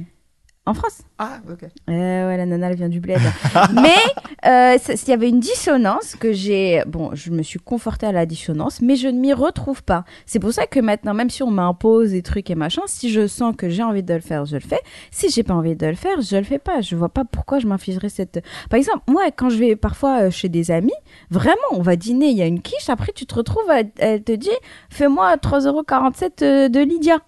En France. Ah, ok. Euh, ouais, la nana, elle vient du bled. mais euh, il y avait une dissonance que j'ai. Bon, je me suis confortée à la dissonance, mais je ne m'y retrouve pas. C'est pour ça que maintenant, même si on m'impose des trucs et machin, si je sens que j'ai envie de le faire, je le fais. Si j'ai pas envie de le faire, je le fais pas. Je vois pas pourquoi je m'infligerais cette. Par exemple, moi, quand je vais parfois euh, chez des amis, vraiment, on va dîner, il y a une quiche, après tu te retrouves, elle, elle te dit, fais-moi 3,47€ euh, de Lydia.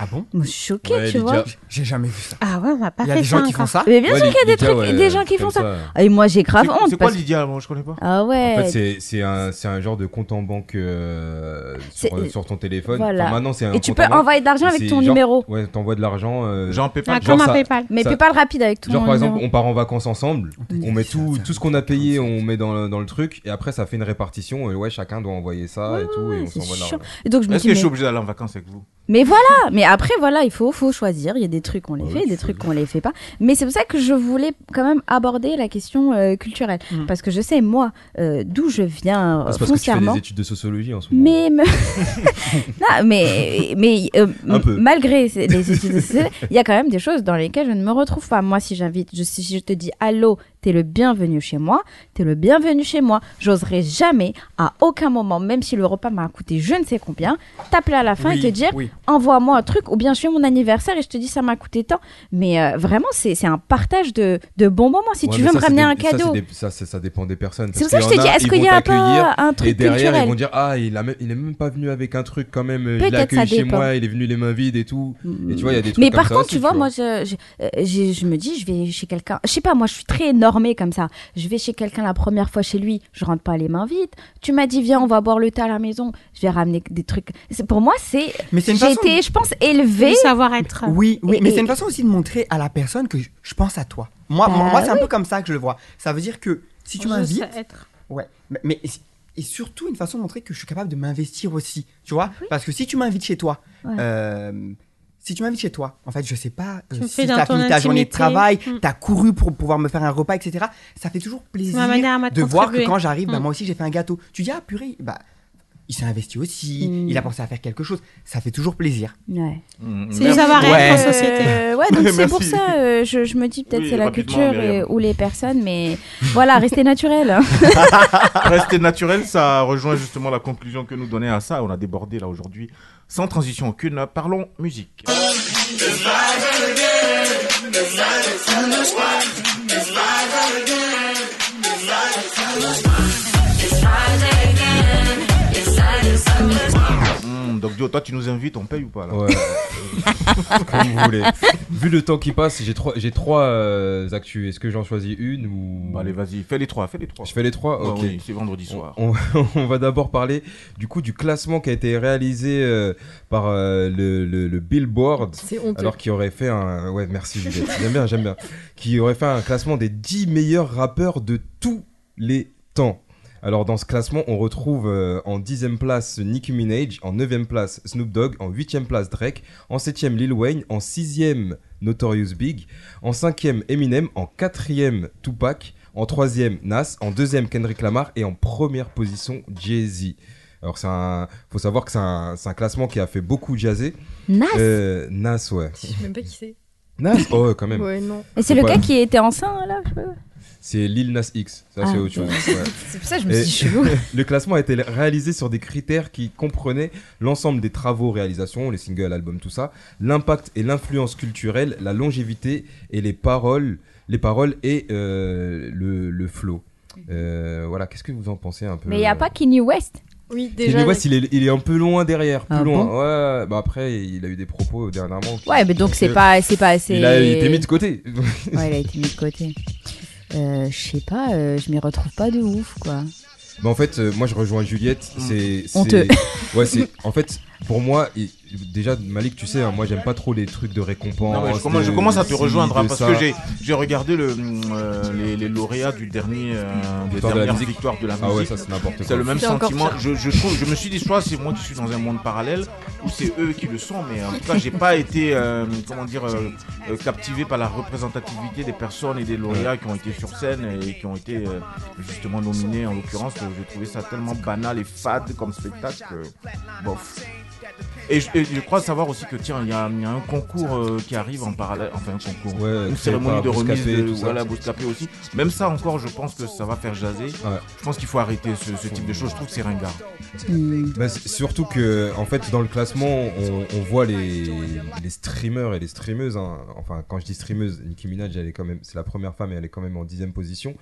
Ah bon Moi, je suis choquée, Ouais, tu Lydia. vois. J'ai jamais vu ça. Ah ouais, on m'a pas Il y a fait des gens ça qui font encore. ça Mais bien Ouais, sûr qu'il y a des trucs, ouais, des gens qui font ça. ça. Et moi, j'ai grave honte. C'est quoi parce- Lydia Moi, je connais pas. Ah ouais. En fait, c'est- c'est un, c'est un genre de compte en banque euh, sur, sur ton téléphone. Voilà. Enfin, maintenant, c'est un Et tu peux en envoyer de l'argent avec ton genre- numéro. Ouais, t'envoies de l'argent. euh, Genre PayPal. Ah, comme un ça- PayPal. Mais Ça- PayPal rapide avec ton Genre par exemple, numéro. on part en vacances ensemble, on met ça, tout, ça tout ce fait qu'on a payé, 47. on met dans, le- dans le truc, et après ça fait une répartition, et ouais, chacun doit envoyer ça et tout, et on s'envoie de l'argent. Et donc je me Est-ce que je suis obligé d'aller en vacances avec vous? Mais voilà. Mais après, voilà, il faut, faut choisir. Il y a des trucs qu'on les Ouais, fait, des trucs qu'on les fait pas. Mais c'est pour ça que je voulais quand même aborder la question euh, culturelle, Mm. parce que je sais moi euh, d'où je viens Ah, parce que tu fais foncièrement. des études de sociologie en ce moment. Mais me- non, mais mais euh, malgré les études, de sociologie, il y a quand même des choses dans lesquelles je ne me retrouve pas. Moi, si j'invite, je, si je te dis allô, t'es le bienvenu chez moi, t'es le bienvenu chez moi. J'oserais jamais, à aucun moment, même si le repas m'a coûté je ne sais combien, t'appeler à la fin et te dire oui. envoie-moi un truc ou bien je fais mon anniversaire et je te dis ça m'a coûté tant. Mais euh, vraiment, c'est un partage de, de bons moments. Si Ouais, tu veux me ça, ramener des- un ça, cadeau. des- Ça, ça dépend des personnes. C'est pour ça que je te dis, est-ce qu'il y a pas un truc Et derrière, culturel ils vont dire Ah, il, a même, il est même pas venu avec un truc quand même, il Peut-être a accueilli chez moi, il est venu les mains vides et tout. Et tu vois, il y a des trucs Mais par contre, tu vois, moi, je, euh, je me dis, je vais chez quelqu'un. Je sais pas, moi, je suis très comme ça. Je vais chez quelqu'un la première fois chez lui, je rentre pas les mains vides. Tu m'as dit, viens, on va boire le thé à la maison. Je vais ramener des trucs. Pour moi, c'est. Mais c'est une façon. été, je pense, élevée. Du savoir-être. Oui, oui, Et- mais et- c'est une façon aussi de montrer à la personne que je, je pense à toi. Moi, Bah moi, moi, c'est un peu comme ça que je le vois. Ça veut dire que si tu m'invites, être. ouais, mais, mais- et surtout une façon de montrer que je suis capable de m'investir aussi, tu vois? Parce que si tu m'invites chez toi, Ouais. euh, si tu m'invites chez toi, en fait, je sais pas Tu euh, me si t'as fini ta journée de travail, Mm. t'as couru pour pouvoir me faire un repas, etc. Ça fait toujours plaisir de voir que quand j'arrive, bah, Mm. moi aussi j'ai fait un gâteau. Tu dis ah purée, bah il s'est investi aussi, Mm. il a pensé à faire quelque chose. Ça fait toujours plaisir. Ouais. Mm, C'est merci. les avoir Ouais. en société. Euh, ouais, donc c'est pour ça, euh, je, je me dis peut-être Oui, c'est la culture et- ou les personnes, mais voilà, restez naturel. Rester naturel, ça rejoint justement la conclusion que nous donnait à ça. On a débordé là aujourd'hui. Sans transition aucune, parlons musique. Dio, toi tu nous invites, on paye ou pas là Ouais. Comme vous voulez. Vu le temps qui passe, j'ai trois, j'ai trois euh, actus. Est-ce que j'en choisis une ou? Bah, allez, vas-y, fais les trois, fais les trois. Je fais les trois? Ouais, Ok. oui, c'est vendredi soir. On, on va d'abord parler du coup du classement qui a été réalisé euh, par euh, le, le- le Billboard. C'est honteux. Alors qui aurait fait un ouais merci Juliette j'aime bien j'aime bien qui aurait fait un classement des 10 meilleurs rappeurs de tous les temps. Alors dans ce classement on retrouve euh, en 10e place Nicki Minaj, en 9e place Snoop Dogg, en 8e place Drake, en 7e Lil Wayne, en 6e Notorious Big, en 5e Eminem, en 4e Tupac, en 3e Nas, en 2e Kendrick Lamar et en première position Jay-Z. Alors c'est un faut savoir que c'est un, c'est un classement qui a fait beaucoup jaser. Nas Euh, Nas, ouais. Je sais même pas qui c'est. Nas Oh, ouais, quand même. Ouais, non. Et c'est le pas- gars qui était enceint là je sais pas. C'est Lil Nas X. Ça, Ah, c'est autre chose. ouais. C'est pour ça que je me suis dit chelou. le classement a été réalisé sur des critères qui comprenaient l'ensemble des travaux, réalisations, les singles, l'album, tout ça, l'impact et l'influence culturelle, la longévité et les paroles, les paroles et euh, le, le flow. Euh, voilà, qu'est-ce que vous en pensez un peu? Mais il n'y a euh, pas Kanye West? Oui, Kanye déjà. West, il est, il est un peu loin derrière, plus Ah loin. bon? Ouais, bah après, il a eu des propos dernièrement. qui- Ouais, mais donc c'est pas c'est pas assez Il a été mis de côté. Ouais, il a été mis de côté. Euh, je sais pas, euh, je m'y retrouve pas de ouf quoi. Bah en fait, euh, moi je rejoins Juliette. C'est c'est- Honteux. Ouais, c'est en fait pour moi et- déjà Malik, tu sais, hein, moi j'aime pas trop les trucs de récompense. Non, je, commence, je de commence à te rejoindre hein, parce ça. que j'ai j'ai regardé le, euh, les, les lauréats du dernier euh, des Victoire de la dernières musique. victoires de la musique. Ah ouais, ça c'est n'importe quoi. C'est le même sentiment. Je, je trouve, je me suis dit soit c'est moi qui suis dans un monde parallèle ou c'est eux qui le sont, mais en tout cas j'ai pas été euh, comment dire captivé par la représentativité des personnes et des lauréats qui ont été sur scène et qui ont été euh, justement nominés. En l'occurrence, j'ai trouvé ça tellement banal et fade comme spectacle. que, bof. Et je, et je crois savoir aussi que tiens, il y, a il y a un concours euh, qui arrive en parallèle, enfin un concours, Ouais, une cérémonie de remise Bouscapé, de tout ça. voilà Bouscapé aussi. Même ça encore, je pense que ça va faire jaser. Ouais. Je pense qu'il faut arrêter ce, ce type de choses. Je trouve que c'est ringard. Bah, surtout que en fait dans le classement on, on voit les, les streamers et les streameuses hein. enfin quand je dis streameuse Nicki Minaj elle est quand même c'est la première femme et elle est quand même en dixième position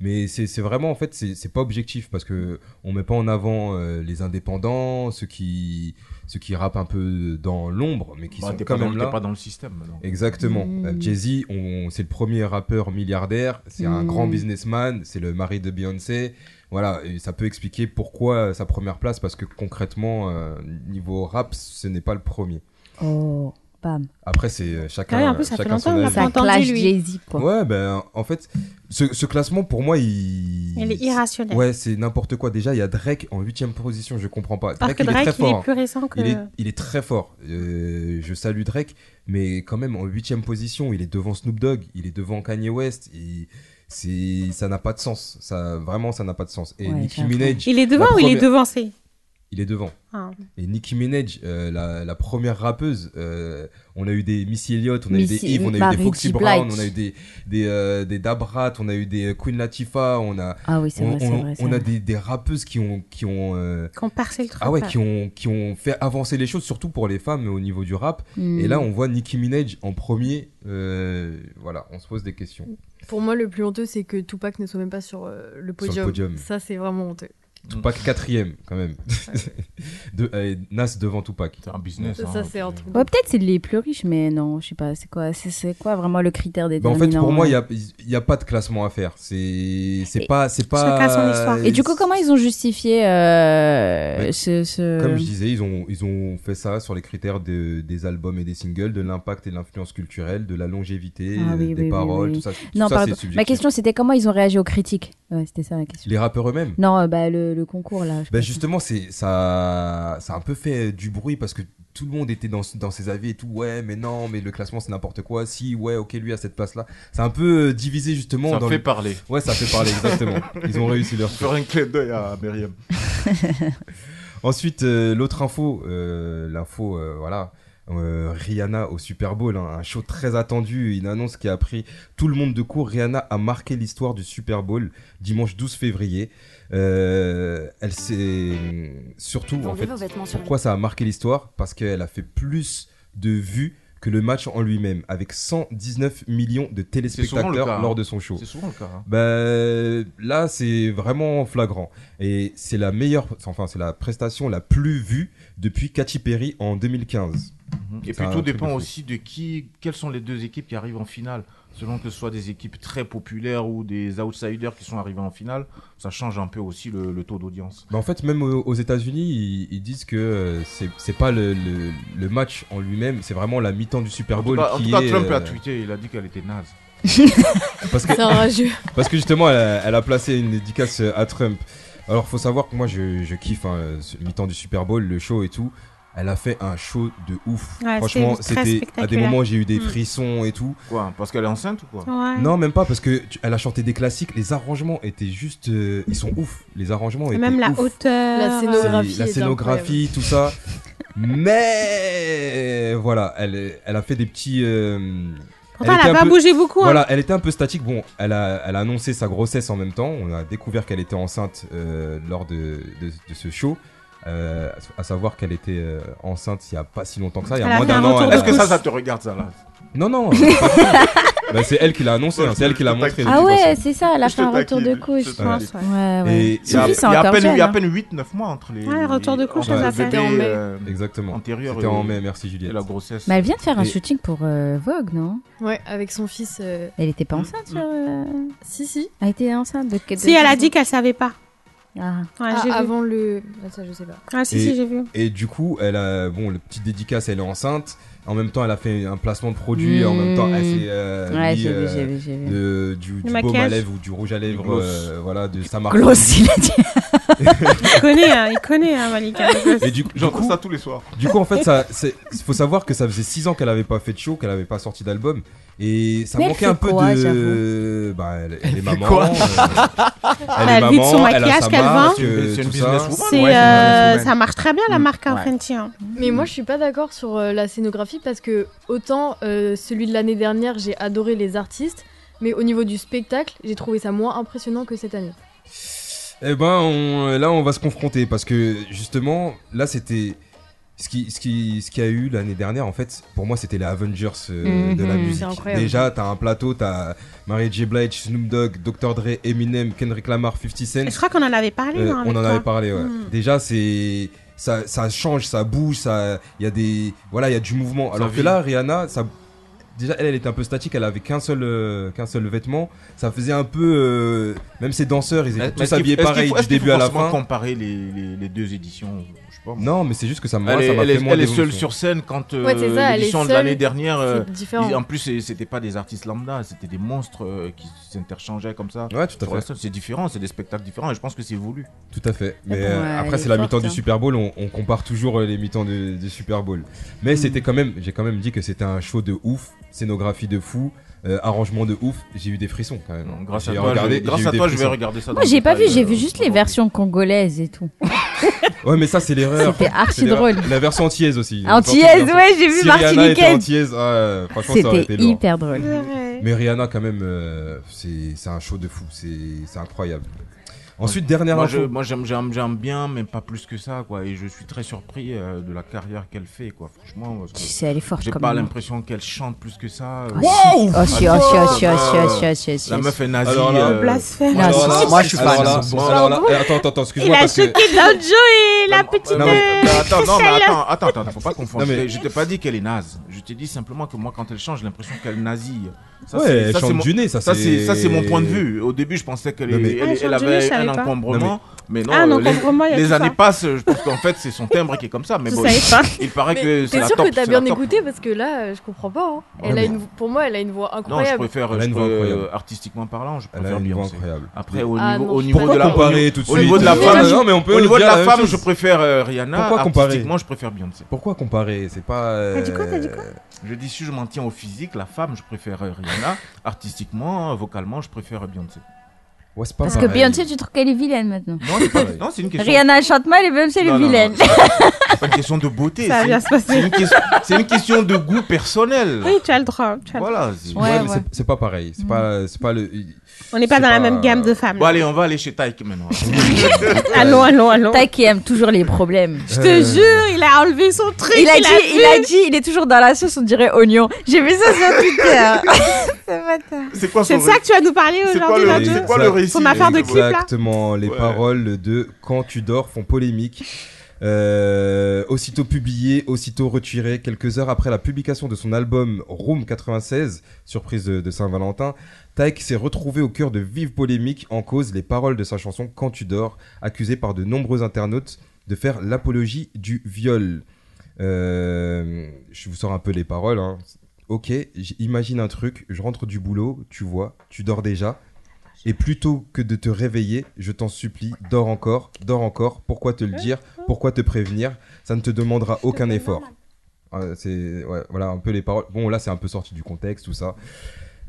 mais c'est vraiment en fait c'est c'est pas objectif parce que on met pas en avant euh, les indépendants ceux qui ceux qui rappent un peu dans l'ombre mais qui Bah, sont quand pas, dans- même là pas dans le système. non. Exactement. Mm. Euh, Jay-Z, c'est le premier rappeur milliardaire, c'est un Mm. grand businessman, c'est le mari de Beyoncé. Voilà, et ça peut expliquer pourquoi sa première place, parce que concrètement, euh, niveau rap, ce n'est pas le premier. Oh, bam. Après, c'est euh, chacun, oui, en plus, ça fait chacun son longtemps, Ça entendu, clash lui. Jay-Z quoi. Ouais, ben en fait, ce, ce classement pour moi, il. Il est irrationnel. Ouais, c'est n'importe quoi. Déjà, il y a Drake en huitième position, je comprends pas. Drake, que il est Drake, très il fort. est plus récent que. Il est, il est très fort. Euh, je salue Drake, mais quand même en huitième position, il est devant Snoop Dogg, il est devant Kanye West. C'est, ça n'a pas de sens. Ça, vraiment, ça n'a pas de sens. Et Ouais, Nicki. Minaj, Il est devant ou il est devancé il est devant. Ah. Et Nicki Minaj, euh, la, la première rappeuse, euh, on a eu des Missy Elliott, on a eu des Eve, on a eu des Foxy. Brown, on a eu des des euh, des Dabrat, on a eu des Queen Latifah, on a Ah oui, on, vrai, c'est on- vrai. c'est on a des, des rappeuses qui ont qui ont euh, Qu'on percé le truc. ah ouais, qui ont, qui ont fait avancer les choses, surtout pour les femmes au niveau du rap. Hmm. Et là, on voit Nicki Minaj en premier. euh, voilà, on se pose des questions. Pour moi, le plus honteux, c'est que Tupac ne soit même pas sur euh, le Sur podium. le podium. Ça, c'est vraiment honteux. Tupac quatrième, quand même. de, euh, Nas devant Tupac. C'est un business. Ça, hein, c'est un puis, truc. Ouais, peut-être c'est les plus riches, mais non, je sais pas. C'est quoi, c'est, c'est quoi vraiment le critère Bah, en fait, pour moi, il euh n'y a, y a pas de classement à faire. C'est c'est pas. c'est pas Chacun son histoire. Et du coup, comment ils ont justifié euh, Ouais. ce, ce- Comme je disais, ils ont, ils ont fait ça sur les critères de- des albums et des singles, de l'impact et de l'influence culturelle, de la longévité, Ah oui, des oui, paroles, oui. tout ça. tout Non, ça, pardon. c'est subjectif. Ma question, c'était comment ils ont réagi aux critiques? Ouais, c'était ça la question. Les rappeurs eux-mêmes? Non, bah le, le concours là. Bah justement, c'est ça, ça a un peu fait du bruit parce que tout le monde était dans, dans ses avis et tout. Ouais, mais non, mais le classement c'est n'importe quoi. Si, ouais, ok, lui à cette place-là. C'est un peu euh, divisé justement Ça dans fait le- parler. Ouais, ça fait parler exactement. Ils ont réussi leur Faire un clin d'œil à Myriam. Ensuite, euh, l'autre info, euh, l'info, euh, voilà. euh, Rihanna au Super Bowl, hein, un show très attendu, une annonce qui a pris tout le monde de court. Rihanna a marqué l'histoire du Super Bowl dimanche 12 février. Euh, elle s'est surtout en fait pourquoi ça a marqué l'histoire? Parce qu'elle a fait plus de vues que le match en lui-même, avec 119 millions de téléspectateurs cas, hein. lors de son show. C'est souvent le cas. hein. Bah, là, c'est vraiment flagrant. Et c'est la meilleure, enfin, c'est la prestation la plus vue depuis Katy Perry en 2015. Et puis tout dépend aussi de qui, quelles sont les deux équipes qui arrivent en finale. Selon que ce soit des équipes très populaires ou des outsiders qui sont arrivés en finale, ça change un peu aussi le, le taux d'audience. Bah, en fait, même aux États-Unis, ils, ils disent que euh, c'est c'est pas le, le- le match en lui-même, c'est vraiment la mi-temps du Super En tout Bowl en qui tout cas, est. Trump euh, a tweeté, il a dit qu'elle était naze. parce que. Parce que justement, elle a, elle a placé une dédicace euh, à Trump. Alors, faut savoir que moi, je, je kiffe hein, ce mi-temps du Super Bowl, le show et tout. Elle a fait un show de ouf. Ouais, Franchement, c'était à des moments j'ai eu des Mm. frissons et tout. Quoi Parce qu'elle est enceinte ou quoi Ouais. Non, même pas parce que tu- elle a chanté des classiques. Les arrangements étaient juste, euh, ils sont ouf. Les arrangements Et étaient même la ouf. hauteur. La scénographie. la scénographie, tout ça. Mais voilà, elle, elle a fait des petits. euh, Pourtant, elle était a pas peu- bougé beaucoup. hein. Voilà, elle était un peu statique. Bon, elle a, elle a annoncé sa grossesse en même temps. On a découvert qu'elle était enceinte euh, lors de, de, de ce show. Euh, à savoir qu'elle était euh, enceinte il y a pas si longtemps que ça. Il y a moins d'un an. Est-ce que ça, ça te regarde ça là Non, non. pas du tout. Bah, c'est elle qui l'a annoncé. hein, c'est elle qui l'a montré. de Ah toute ouais, façon. c'est ça, elle a Je fait un retour de taquine, couche. je te pense. taquine. Ouais, ouais. Et- Il y a, Sophie, c'est il y a à encore peine, il y a à hein. peine 8-9 mois entre les. Ouais, retour de couche, entre ça le fait. bébé, en mai. euh, Exactement. antérieur C'était et- en mai, merci et Juliette. la grossesse. Mais elle vient de faire un Et- shooting pour euh, Vogue, non? Ouais, avec son fils. euh, Elle était pas enceinte sur. euh, Si, si. Elle était enceinte de Si, elle a dit qu'elle savait pas. Ah. Ouais, Ah, j'ai vu. avant le. Ah, ça, je sais pas. Ah, si, Et- si, j'ai vu. Et du coup, elle a bon le petit dédicace, elle est enceinte. En même temps, elle a fait un placement de produit. En même temps, elle s'est euh, Mmh. Ouais, mis, j'ai vu, euh, j'ai vu, j'ai vu. de- du, du baume à lèvres ou du rouge à lèvres, euh, voilà, de sa marque. Gloss, il a dit. Il connaît, hein, il connaît, hein, Malika. Et du, J'entends ça tous les soirs. du coup, en fait, ça, c'est- faut savoir que ça faisait 6 ans qu'elle avait pas fait de show, qu'elle avait pas sorti d'album, et ça Mais elle manquait fait un peu quoi, de. Bah, elle, elle est maman. quoi euh, elle est Elle vit de son elle a maquillage sa qu'elle marque, vend. euh, C'est une tout ça. businesswoman. C'est, Ouais, c'est une euh, businesswoman. ça marche très bien la Mm. marque hein, Ouais. Hein. Mais moi, je suis pas d'accord sur euh, la scénographie parce que autant euh, celui de l'année dernière, j'ai adoré les artistes, mais au niveau du spectacle, j'ai trouvé ça moins impressionnant que cette année. Eh ben, on- là, on va se confronter parce que justement, là, c'était ce qui, ce qui, ce qu'il y a eu l'année dernière. En fait, pour moi, c'était les Avengers euh, de la Mhm. musique. Déjà, t'as un plateau, t'as Mary J. Blige, Snoop Dogg, Dr. Dre, Eminem, Kendrick Lamar, 50 Cent. Je crois qu'on en avait parlé, Euh, non, on en toi. avait parlé, ouais. Mm. Déjà, c'est ça, ça change, ça bouge, ça, il y a des, voilà, il y a du mouvement. Ça Alors que vit. là, Rihanna, ça, déjà, elle, elle était un peu statique, elle avait qu'un seul, euh, qu'un seul vêtement. Ça faisait un peu, euh, même ses danseurs, ils étaient tous habillés pareil du début à la fin. comparer les, les, les deux éditions Non, mais c'est juste que ça m'a, Elle ça elle fait est- moins elle est seule sur scène quand euh, Ouais, l'édition de l'année dernière. euh, en plus, c'était pas des artistes lambda, c'était des monstres euh, qui s'interchangeaient comme ça. Ouais, tout à fait. C'est différent, c'est des spectacles différents et je pense que c'est voulu. Tout à fait. Mais bon, euh, ouais, après, c'est est la mi-temps du hein. Super Bowl. On, on compare toujours les mi-temps du, du Super Bowl. Mais c'était quand même, j'ai quand même dit que c'était un show de ouf, scénographie de fou, euh, arrangement de ouf. J'ai eu des frissons quand même. Grâce à toi, regardé, je, grâce j'ai eu à des toi je vais regarder ça. Moi, j'ai pas vu, détail, j'ai euh, vu juste les versions congolaises et tout. Ouais, mais ça, c'est l'erreur. C'était archi drôle. La version antillaise aussi. Antillaise, ouais, j'ai vu Si Rihanna était Martiniquaise. antillaise, ah, franchement, ça aurait été hyper drôle. Ouais. Mais Rihanna, quand même, euh, c'est c'est un show de fou. C'est c'est incroyable. Ensuite, dernière Moi, info. je- moi, j'aime, j'aime, j'aime bien, mais pas plus que ça, quoi. Et je suis très surpris euh, de la carrière qu'elle fait, quoi. Franchement, parce que Tu sais, elle est forte j'ai pas l'impression qu'elle chante plus que ça. euh. Oh, si, oh, si, oh, si, oh, si, oh, si, oh, si, oh, si, La oh, meuf est nazie. Alors là, euh, Blasphème. Alors là, moi, je suis alors là, eh, attends, attends, attends, Il excuse-moi a parce que. choqué et la petite. Non, mais, mais attends, non, mais attends, attends, attends, faut pas confondre. Je t'ai- pas dit qu'elle est naze. Je t'ai dit simplement que moi, quand elle chante, j'ai l'impression qu'elle nasille. Ça, Ouais, elle ça, c'est chante mon- du nez, ça, c'est ça, c'est mon point de vue. Au début, je pensais qu'elle Ah, avait un encombrement. Mais non, Ah, euh, les, ça. années passent, je pense qu'en fait, c'est son timbre qui est comme ça. Mais Je bon, pas. il paraît Mais que c'est T'es la sûr top, que t'as bien écouté parce que là, euh, je comprends pas. hein. Elle a une, pour moi, elle a une voix Non, je incroyable. préfère, Elle je une voix préfère, incroyable. euh, artistiquement parlant, je Elle a préfère une voix Beyoncé. incroyable. Après, au Ah, niveau, au niveau de la, comparer tout de au niveau de la femme, je- Non, mais on peut au niveau de la même femme, je préfère euh, Rihanna. Pourquoi comparer Artistiquement, je préfère Beyoncé. Pourquoi comparer? C'est pas. T'as dit quoi, t'as dit euh, quoi? Je dis si je m'en tiens au physique, la femme, je préfère euh, Rihanna. Artistiquement, euh, vocalement, je préfère Beyoncé. Ouais, c'est pas Parce que. Beyoncé, tu trouves qu'elle est vilaine maintenant. Non, c'est pas Non, c'est une question. Rihanna chante mal et Beyoncé elle Non, est non, vilaine. C'est pas une question de beauté. Ça va c'est- bien se passer. C'est une, question- c'est une question de goût personnel. Oui, tu as le droit. tu as le Voilà. c'est- Ouais, mais c'est- c'est pas pareil. Mm. C'est pas, c'est pas le. On n'est pas c'est dans la même gamme de femmes. Bon, allez, on va aller chez Taïk maintenant. Allons, allons, allons. Taïk qui aime toujours les problèmes. Je te jure, il a enlevé son truc. Il a dit, il a dit, il est toujours dans la sauce, on dirait oignon. J'ai vu ça sur Twitter. Ce matin. C'est quoi C'est de ça que tu vas nous parler C'est quoi aujourd'hui, le- Mathieu c'est quoi le récit Son affaire de clip, là Exactement, les Ouais. paroles de Quand tu dors font polémique. Euh, aussitôt publié, aussitôt retiré, quelques heures après la publication de son album Room 96, surprise de, de Saint-Valentin, Taïk s'est retrouvé au cœur de vives polémiques en cause les paroles de sa chanson Quand tu dors, accusé par de nombreux internautes de faire l'apologie du viol. Euh, je vous sors un peu les paroles. hein. Ok, j- imagine un truc, je rentre du boulot, tu vois, tu dors déjà. Et plutôt que de te réveiller, je t'en supplie, dors encore, dors encore. Pourquoi te le dire? Pourquoi te prévenir? Ça ne te demandera aucun effort. Euh, c'est ouais, voilà un peu les paroles. Bon, là, c'est un peu sorti du contexte, tout ça.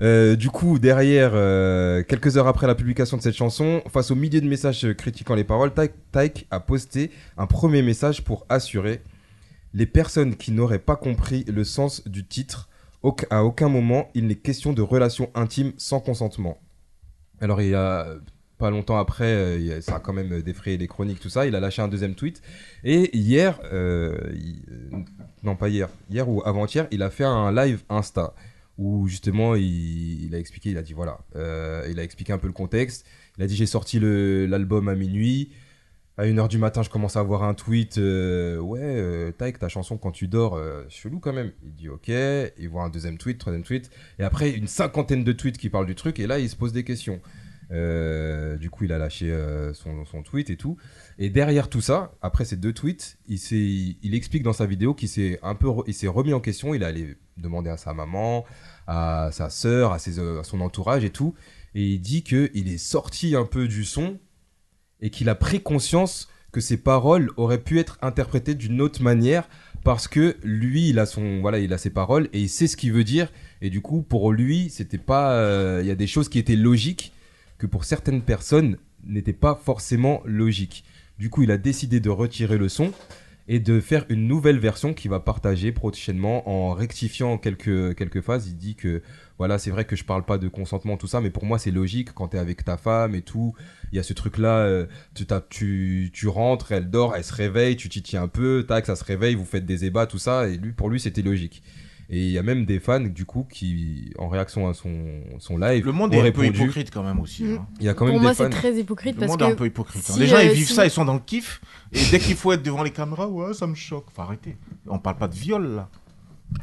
Euh, du coup, derrière, euh, quelques heures après la publication de cette chanson, face au milieu de messages critiquant les paroles, Taïk a posté un premier message pour assurer les personnes qui n'auraient pas compris le sens du titre. à aucun moment, il n'est question de relations intimes sans consentement. Alors, il y a pas longtemps après, euh, ça a quand même défrayé les chroniques, tout ça. Il a lâché un deuxième tweet. Et hier, euh, euh, non pas hier, hier ou avant-hier, il a fait un live Insta où justement il, il a expliqué, il a dit voilà, il a expliqué un peu le contexte. Il a dit j'ai sorti l'album à minuit. À 1h du matin, je commence à avoir un tweet. euh, ouais, euh, ta chanson quand tu dors, euh, chelou quand même. Il dit ok. Il voit un deuxième tweet, troisième tweet. Et après, une cinquantaine de tweets qui parlent du truc. Et là, il se pose des questions. Euh, du coup, il a lâché son, tweet et tout. Et derrière tout ça, après ces deux tweets, il, explique dans sa vidéo qu'il s'est un peu il s'est remis en question. Il est allé demander à sa maman, à sa sœur, à, ses, à son entourage et tout. Et il dit qu'il est sorti un peu du son et qu'il a pris conscience que ses paroles auraient pu être interprétées d'une autre manière parce que lui il a son voilà il a ses paroles et il sait ce qu'il veut dire. Et du coup pour lui c'était pas euh, il y a des choses qui étaient logiques que pour certaines personnes n'étaient pas forcément logiques. Du coup il a décidé de retirer le son et de faire une nouvelle version qu'il va partager prochainement en rectifiant quelques, quelques phases. Il dit que voilà, c'est vrai que je parle pas de consentement, tout ça, mais pour moi c'est logique quand tu es avec ta femme et tout. Il y a ce truc-là, euh, tu, tu, tu rentres, elle dort, elle se réveille, tu t'y tiens un peu, tac, ça se réveille, vous faites des ébats, tout ça, et lui, pour lui c'était logique. Et il y a même des fans, du coup, qui, en réaction à son, son live, Le monde est un peu hypocrite quand même aussi. Hein. Il y a quand même Pour des moi, fans. c'est très hypocrite Le parce monde que. est un peu hypocrite. hein. si, les gens, ils euh, vivent si- ça, ils sont dans le kiff. Et dès qu'il faut être devant les caméras, ouais, ça me choque. Faut arrêter. On parle pas de viol, là.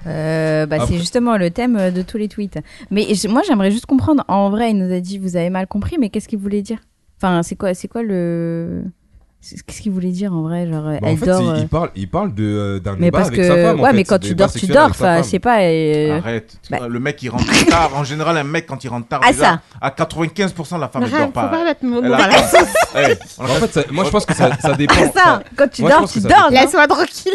Euh, bah, c'est justement le thème euh, de tous les tweets. Mais moi, j'aimerais juste comprendre. En vrai, il nous a dit vous avez mal compris, mais qu'est-ce qu'il voulait dire? Enfin, c'est quoi, c'est quoi le Qu'est-ce qu'il voulait dire en vrai Genre, Bah, elle en fait, dort. c'est- euh, il parle, il parle de, euh, d'un Mais débat parce avec que sa femme. en ouais, fait. mais quand C'est tu dors, tu dors. Enfin, sais pas. euh, Arrête. bah- Le mec, il rentre tard. En général, un mec, quand il rentre tard, Ah, déjà, ça. à 95%, la femme, elle Arrête, dort pas. faut pas mettre mon Elle mot a- dans la sauce. Ouais, on En a- fait, ça- moi je pense que ça, ça dépend. Ah, ça, quand tu Moi, dors, tu dors. Laisse-moi tranquille.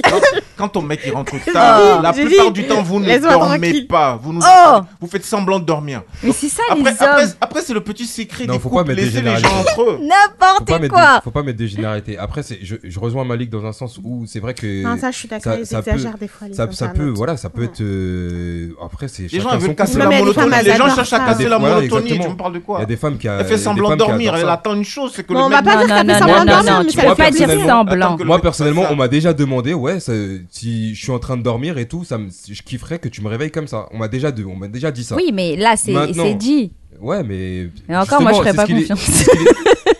quand, ton mec il rentre tard, la plupart du temps vous ne dormez pas, vous nous Oh vous faites semblant de dormir. Mais c'est ça, Après, les après, hommes. après c'est le petit secret Non, des faut pas couples, mettre des laissez les gens généralités. entre eux. N'importe quoi. faut pas mettre des généralités. Après, c'est, je, je rejoins Malik dans un sens où c'est vrai que. Non, ça, je suis d'accord, ça- ils ça exagèrent peut- des fois, les ça, ça peut, voilà, ça peut Ouais. être. euh, après, c'est. Les gens veulent casser la monotonie, les gens cherchent à casser la monotonie, tu me parles de Il quoi y a des femmes qui. a- Elle fait semblant de dormir, elle attend une chose, c'est que le on mec va pas Non, dire qu'elle fait non, semblant de dormir, non, mais tu ça peux veut pas dire semblant. Moi personnellement, on m'a déjà demandé, ouais, si je suis en train de dormir et tout, je kifferais que tu me réveilles comme ça. On m'a déjà, de- on m'a déjà dit ça. Oui, mais là, c'est dit. Ouais, mais. Et encore, moi, je ferais pas confiance.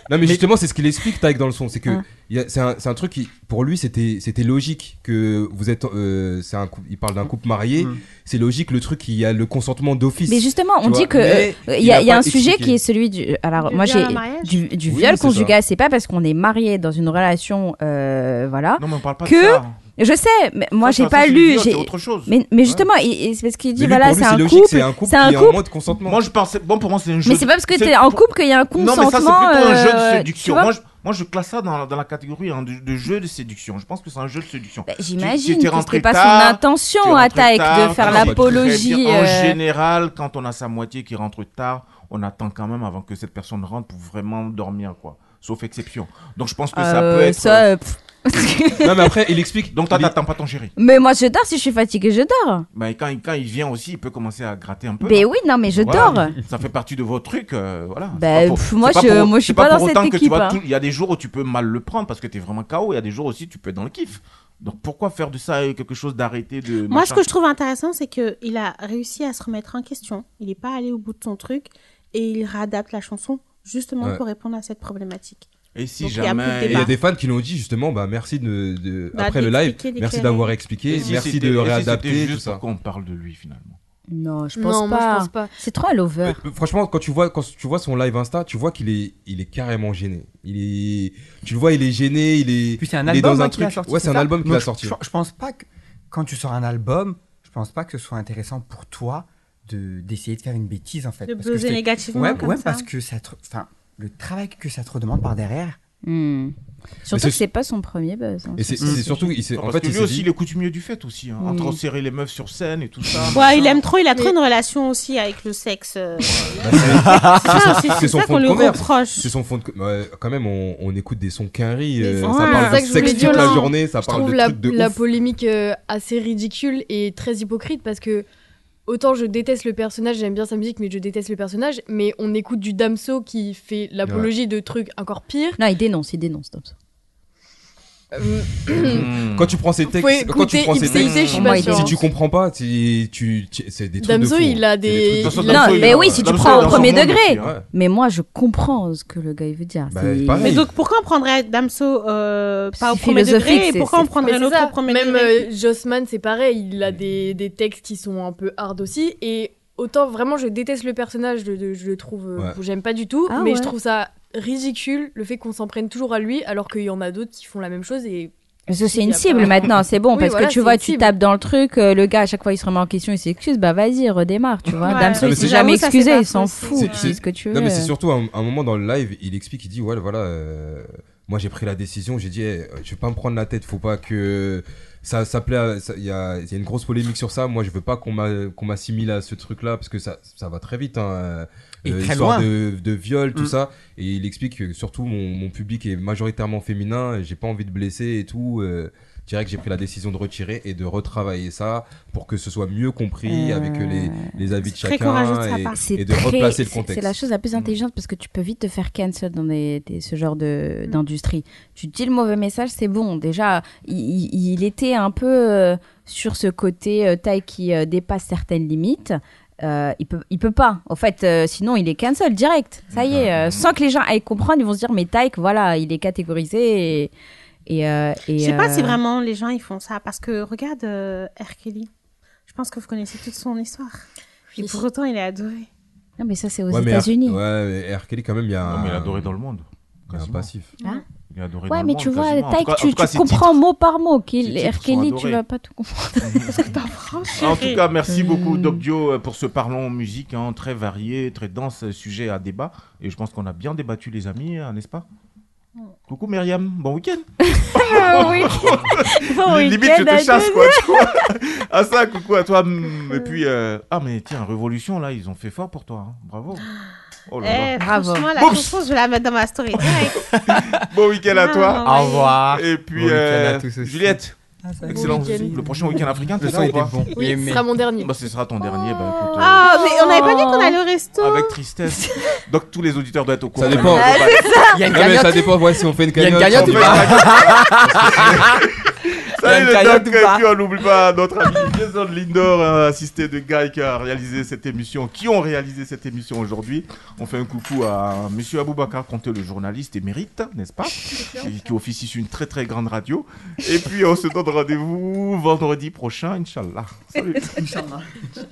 c'est ce qu'il est- Non, mais justement, c'est ce qu'il explique, Taïk, dans le son. C'est que Ah. a- c'est un, c'est un truc qui, pour lui, c'était c'était logique que vous êtes. euh, c'est un il parle d'un couple marié. Mm. C'est logique le truc, il y a le consentement d'office. Mais justement, on dit que euh, il y a, y un sujet qui est celui du. Alors Du moi viol j'ai du, du Oui, viol conjugal. C'est pas parce qu'on est marié dans une relation, euh, voilà. Non, mais on parle pas de Que- ça. Je sais, mais moi j'ai pas lu. autre chose. Mais, mais justement, et- et c'est parce qu'il dit lui, voilà, c'est un logique, couple. C'est un couple c'est un qui est en couple. mode consentement. Moi, je pense, bon, pour moi, c'est un jeu. Mais c'est pas parce que c'est t'es en couple qu'il y a un Non, consentement. mais ça, c'est plutôt un jeu de euh, séduction. Moi, je, Moi, je classe ça dans, dans la catégorie hein, de, de jeu de séduction. Je pense que c'est un jeu de séduction. Bah, J'imagine c'était pas son intention Taïk de faire l'apologie. En euh, général, quand on a sa moitié qui rentre tard, on attend quand même avant que cette personne rentre pour vraiment dormir, quoi. Sauf exception. Donc, je pense que ça euh, peut être. ça, euh, pff. Non, mais après, il explique. Donc, toi, t'attends pas ton chéri. Mais moi, je dors si je suis fatiguée, je dors. Bah, et quand, il- quand il vient aussi, il peut commencer à gratter un peu. Mais non oui, non, mais je Voilà. dors. Ça fait partie de vos trucs, euh, voilà. Bah, C'est pas pour- pff, moi, je- pour- moi, je suis c'est pas dans pour cette équipe, hein. Il y a des jours où tu peux mal le prendre parce que tu es vraiment KO. Il y a des jours aussi tu peux être dans le kiff. Donc pourquoi faire de ça quelque chose d'arrêté de Moi, machin ce que je trouve intéressant, c'est qu'il a réussi à se remettre en question. Il n'est pas allé au bout de son truc et il réadapte la chanson justement Ouais. pour répondre à cette problématique. Et si Donc, jamais. Il y a des fans qui l'ont dit justement, bah merci de, de- Bah, après le live, merci d'avoir expliqué, si merci de et si réadapter tout juste ça. pour qu'on parle de lui finalement. Non, je pense Non, moi, pas. je pense pas. C'est trop à l'over. Euh, Franchement, quand tu vois quand tu vois son live Insta, tu vois qu'il est il est carrément gêné. Il est tu le vois, il est gêné, il est Puis c'est un album dans hein, un a truc. sorti, ouais, c'est un ça album qu'il a je- sorti. Je, je pense pas que quand tu sors un album, je pense pas que ce soit intéressant pour toi d'essayer de faire une bêtise en fait. De Parce que buzzer négativement Ouais, comme ouais, ça. parce que ça te, enfin, le travail que ça te redemande par derrière. Hmm. Surtout c'est- que c'est pas son premier buzz. hein. Et c'est c'est surtout il Non, en parce fait il lui aussi, dit- il est coutumier du fait aussi. hein, Entre Mm. serrer les meufs sur scène et tout ça. Ouais, il aime trop, il a trop Mais- une relation aussi avec le sexe. euh, bah, c'est- son fond de commerce. C'est son fond de. ouais, quand même, on, on écoute des sons quinri. Euh, ça ça, parle de sexe toute la journée. Ça parle de la, de la polémique euh, assez ridicule et très hypocrite parce que autant je déteste le personnage, j'aime bien sa musique, mais je déteste le personnage. Mais on écoute du Damso qui fait l'apologie de trucs encore pires. Non, il dénonce, il dénonce. Tom. Euh. Quand tu prends ces textes, quand tu prends ces textes, si tu comprends pas, tu, tu, tu- c'est des trucs de Damso, fou. il a des- de Non, mais oui, si tu Damso, prends au premier degré. aussi. Ouais. Mais moi, je comprends ce que le gars il veut dire. Bah. Mais donc, pourquoi on prendrait Damso euh, pas au premier degré et pourquoi on prendrait Mais un c'est autre ça. au premier Même degré? euh, Jossman, c'est pareil, il a des, des textes qui sont un peu hard aussi. Et autant vraiment, je déteste le personnage, je, le trouve, euh, Ouais. j'aime pas du tout. Ah mais ouais. je trouve ça ridicule le fait qu'on s'en prenne toujours à lui, alors qu'il y en a d'autres qui font la même chose. Et Parce que c'est une cible pas- maintenant, c'est bon, Oui, parce voilà, que tu vois, tu cible. tapes dans le truc, euh, le gars à chaque fois il se remet en question, il s'excuse, bah vas-y, redémarre, tu vois. Ouais. Damso il s'est c'est- jamais excusé, il s'en fout, c'est- ce que tu veux. Non, mais c'est surtout un, un moment dans le live, il explique, il dit ouais, voilà, euh, moi j'ai pris la décision, j'ai dit, eh, je vais pas me prendre la tête, faut pas que ça, ça plaît, il y a, y a une grosse polémique sur ça. Moi, je veux pas qu'on m'a- qu'on m'assimile à ce truc-là parce que ça, ça va très vite. Hein, Et euh, très histoire loin. de, de viol, tout Mm. ça. Et il explique que surtout mon, mon public est majoritairement féminin, j'ai pas envie de blesser et tout. Euh, que j'ai pris la décision de retirer et de retravailler ça pour que ce soit mieux compris Euh, avec les, les avis de chacun courageux de sa et, part. C'est et de très- replacer le contexte. C'est la chose la plus intelligente parce que tu peux vite te faire cancel dans des, des- ce genre de- Mm. d'industrie. Tu dis le mauvais message, c'est bon. Déjà, il, était un peu euh, sur ce côté euh, taille qui euh, dépasse certaines limites. Euh, il peut, il peut pas. En fait, euh, sinon il est cancel direct. Ça y est, euh, sans que les gens aillent comprendre, ils vont se dire mais Taïk, voilà, il est catégorisé et et, euh, et, Je sais pas euh, si vraiment les gens ils font ça parce que regarde euh, R. Kelly. Je pense que vous connaissez toute son histoire. Et pour autant, il est adoré. Non mais ça c'est aux Ouais, mais R- États-Unis. Ouais, mais R. Kelly, quand même, il y a Non, un. mais il est adoré dans le monde. il y a un quasiment. passif. Hein Il est adoré Ouais, dans mais le tu monde, vois, Taïk, tu, tout cas, tu comprends mot par mot qu'il R. Kelly, tu vas pas tout comprendre. En tout cas, merci beaucoup Doc Dio euh, pour ce parlons musique hein, très varié, très dense, euh, sujet à débat. Et je pense qu'on a bien débattu les amis, hein, n'est-ce pas? Coucou Myriam, bon week-end oui. Bon Limite, je week-end te à chasse, quoi, tu vois. Ah ça, coucou à toi. mm, Et puis, euh, ah mais tiens, Révolution, là, ils ont fait fort pour toi. hein. Bravo. Oh là là. Eh, Bravo. franchement, la Oups. chanson, je vais la mettre dans ma story. direct. Bon week-end à toi. Ah, Au revoir. Et puis, Bon week-end euh, à tous aussi. Juliette, excellent. Le prochain week-end africain, tu Le son ou était pas bon. Oui, ce sera mon dernier. Bah, ce sera ton dernier. Bah, écoute, euh, Ah, mais on n'avait pas dit qu'on allait au resto. avec tristesse. Donc tous les auditeurs doivent être au courant. Ça dépend. Ah, Il y a une ça cagnotte. dépend, ouais, si on fait une Il y a une cagnotte. Salut une le cagnotte doc, et puis on n'oublie pas notre ami Jason Lindor, euh, assisté de Guy qui a réalisé cette émission, qui ont réalisé cette émission aujourd'hui. On fait un coucou à Monsieur Aboubacar Conté, le journaliste émérite, n'est-ce pas? Qui, qui officie sur une très très grande radio. Et puis on se donne rendez-vous vendredi prochain, Inch'Allah. Salut Ok.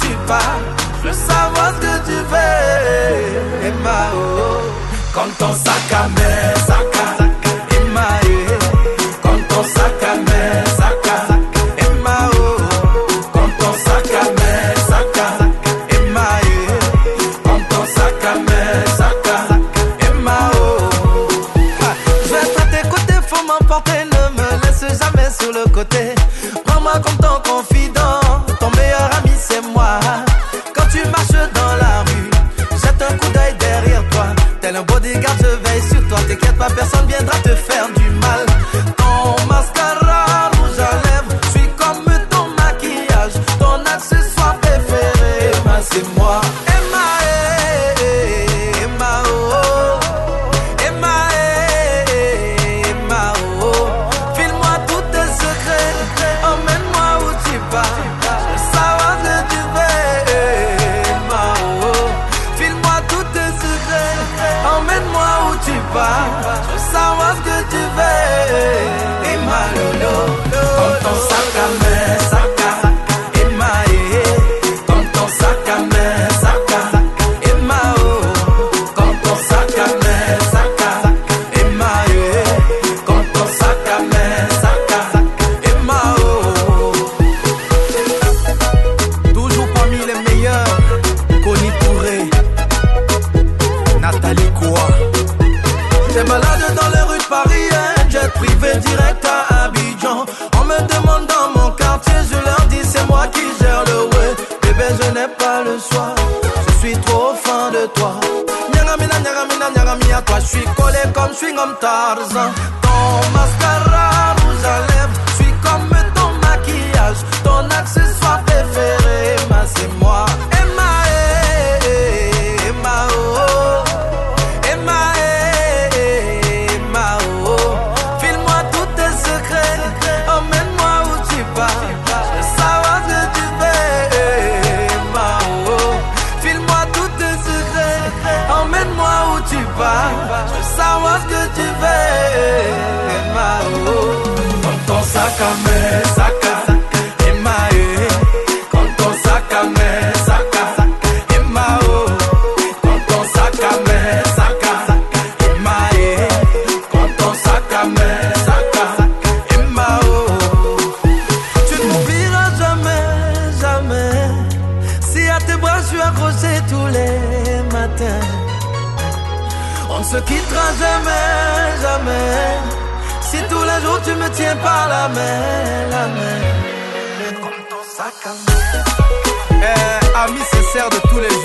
tu vas, je veux savoir ce que tu fais. Emma, oh, oh, quand ton sac à main, mina, nyaga, mina, toi. Je suis collé comme, je suis comme Tarzan. Ton mascara rouge à lèvres, je suis comme ton maquillage, ton accessoire. tiens par la main, la main. Dans ton sac à main. Eh, ami sincère de tous les jours.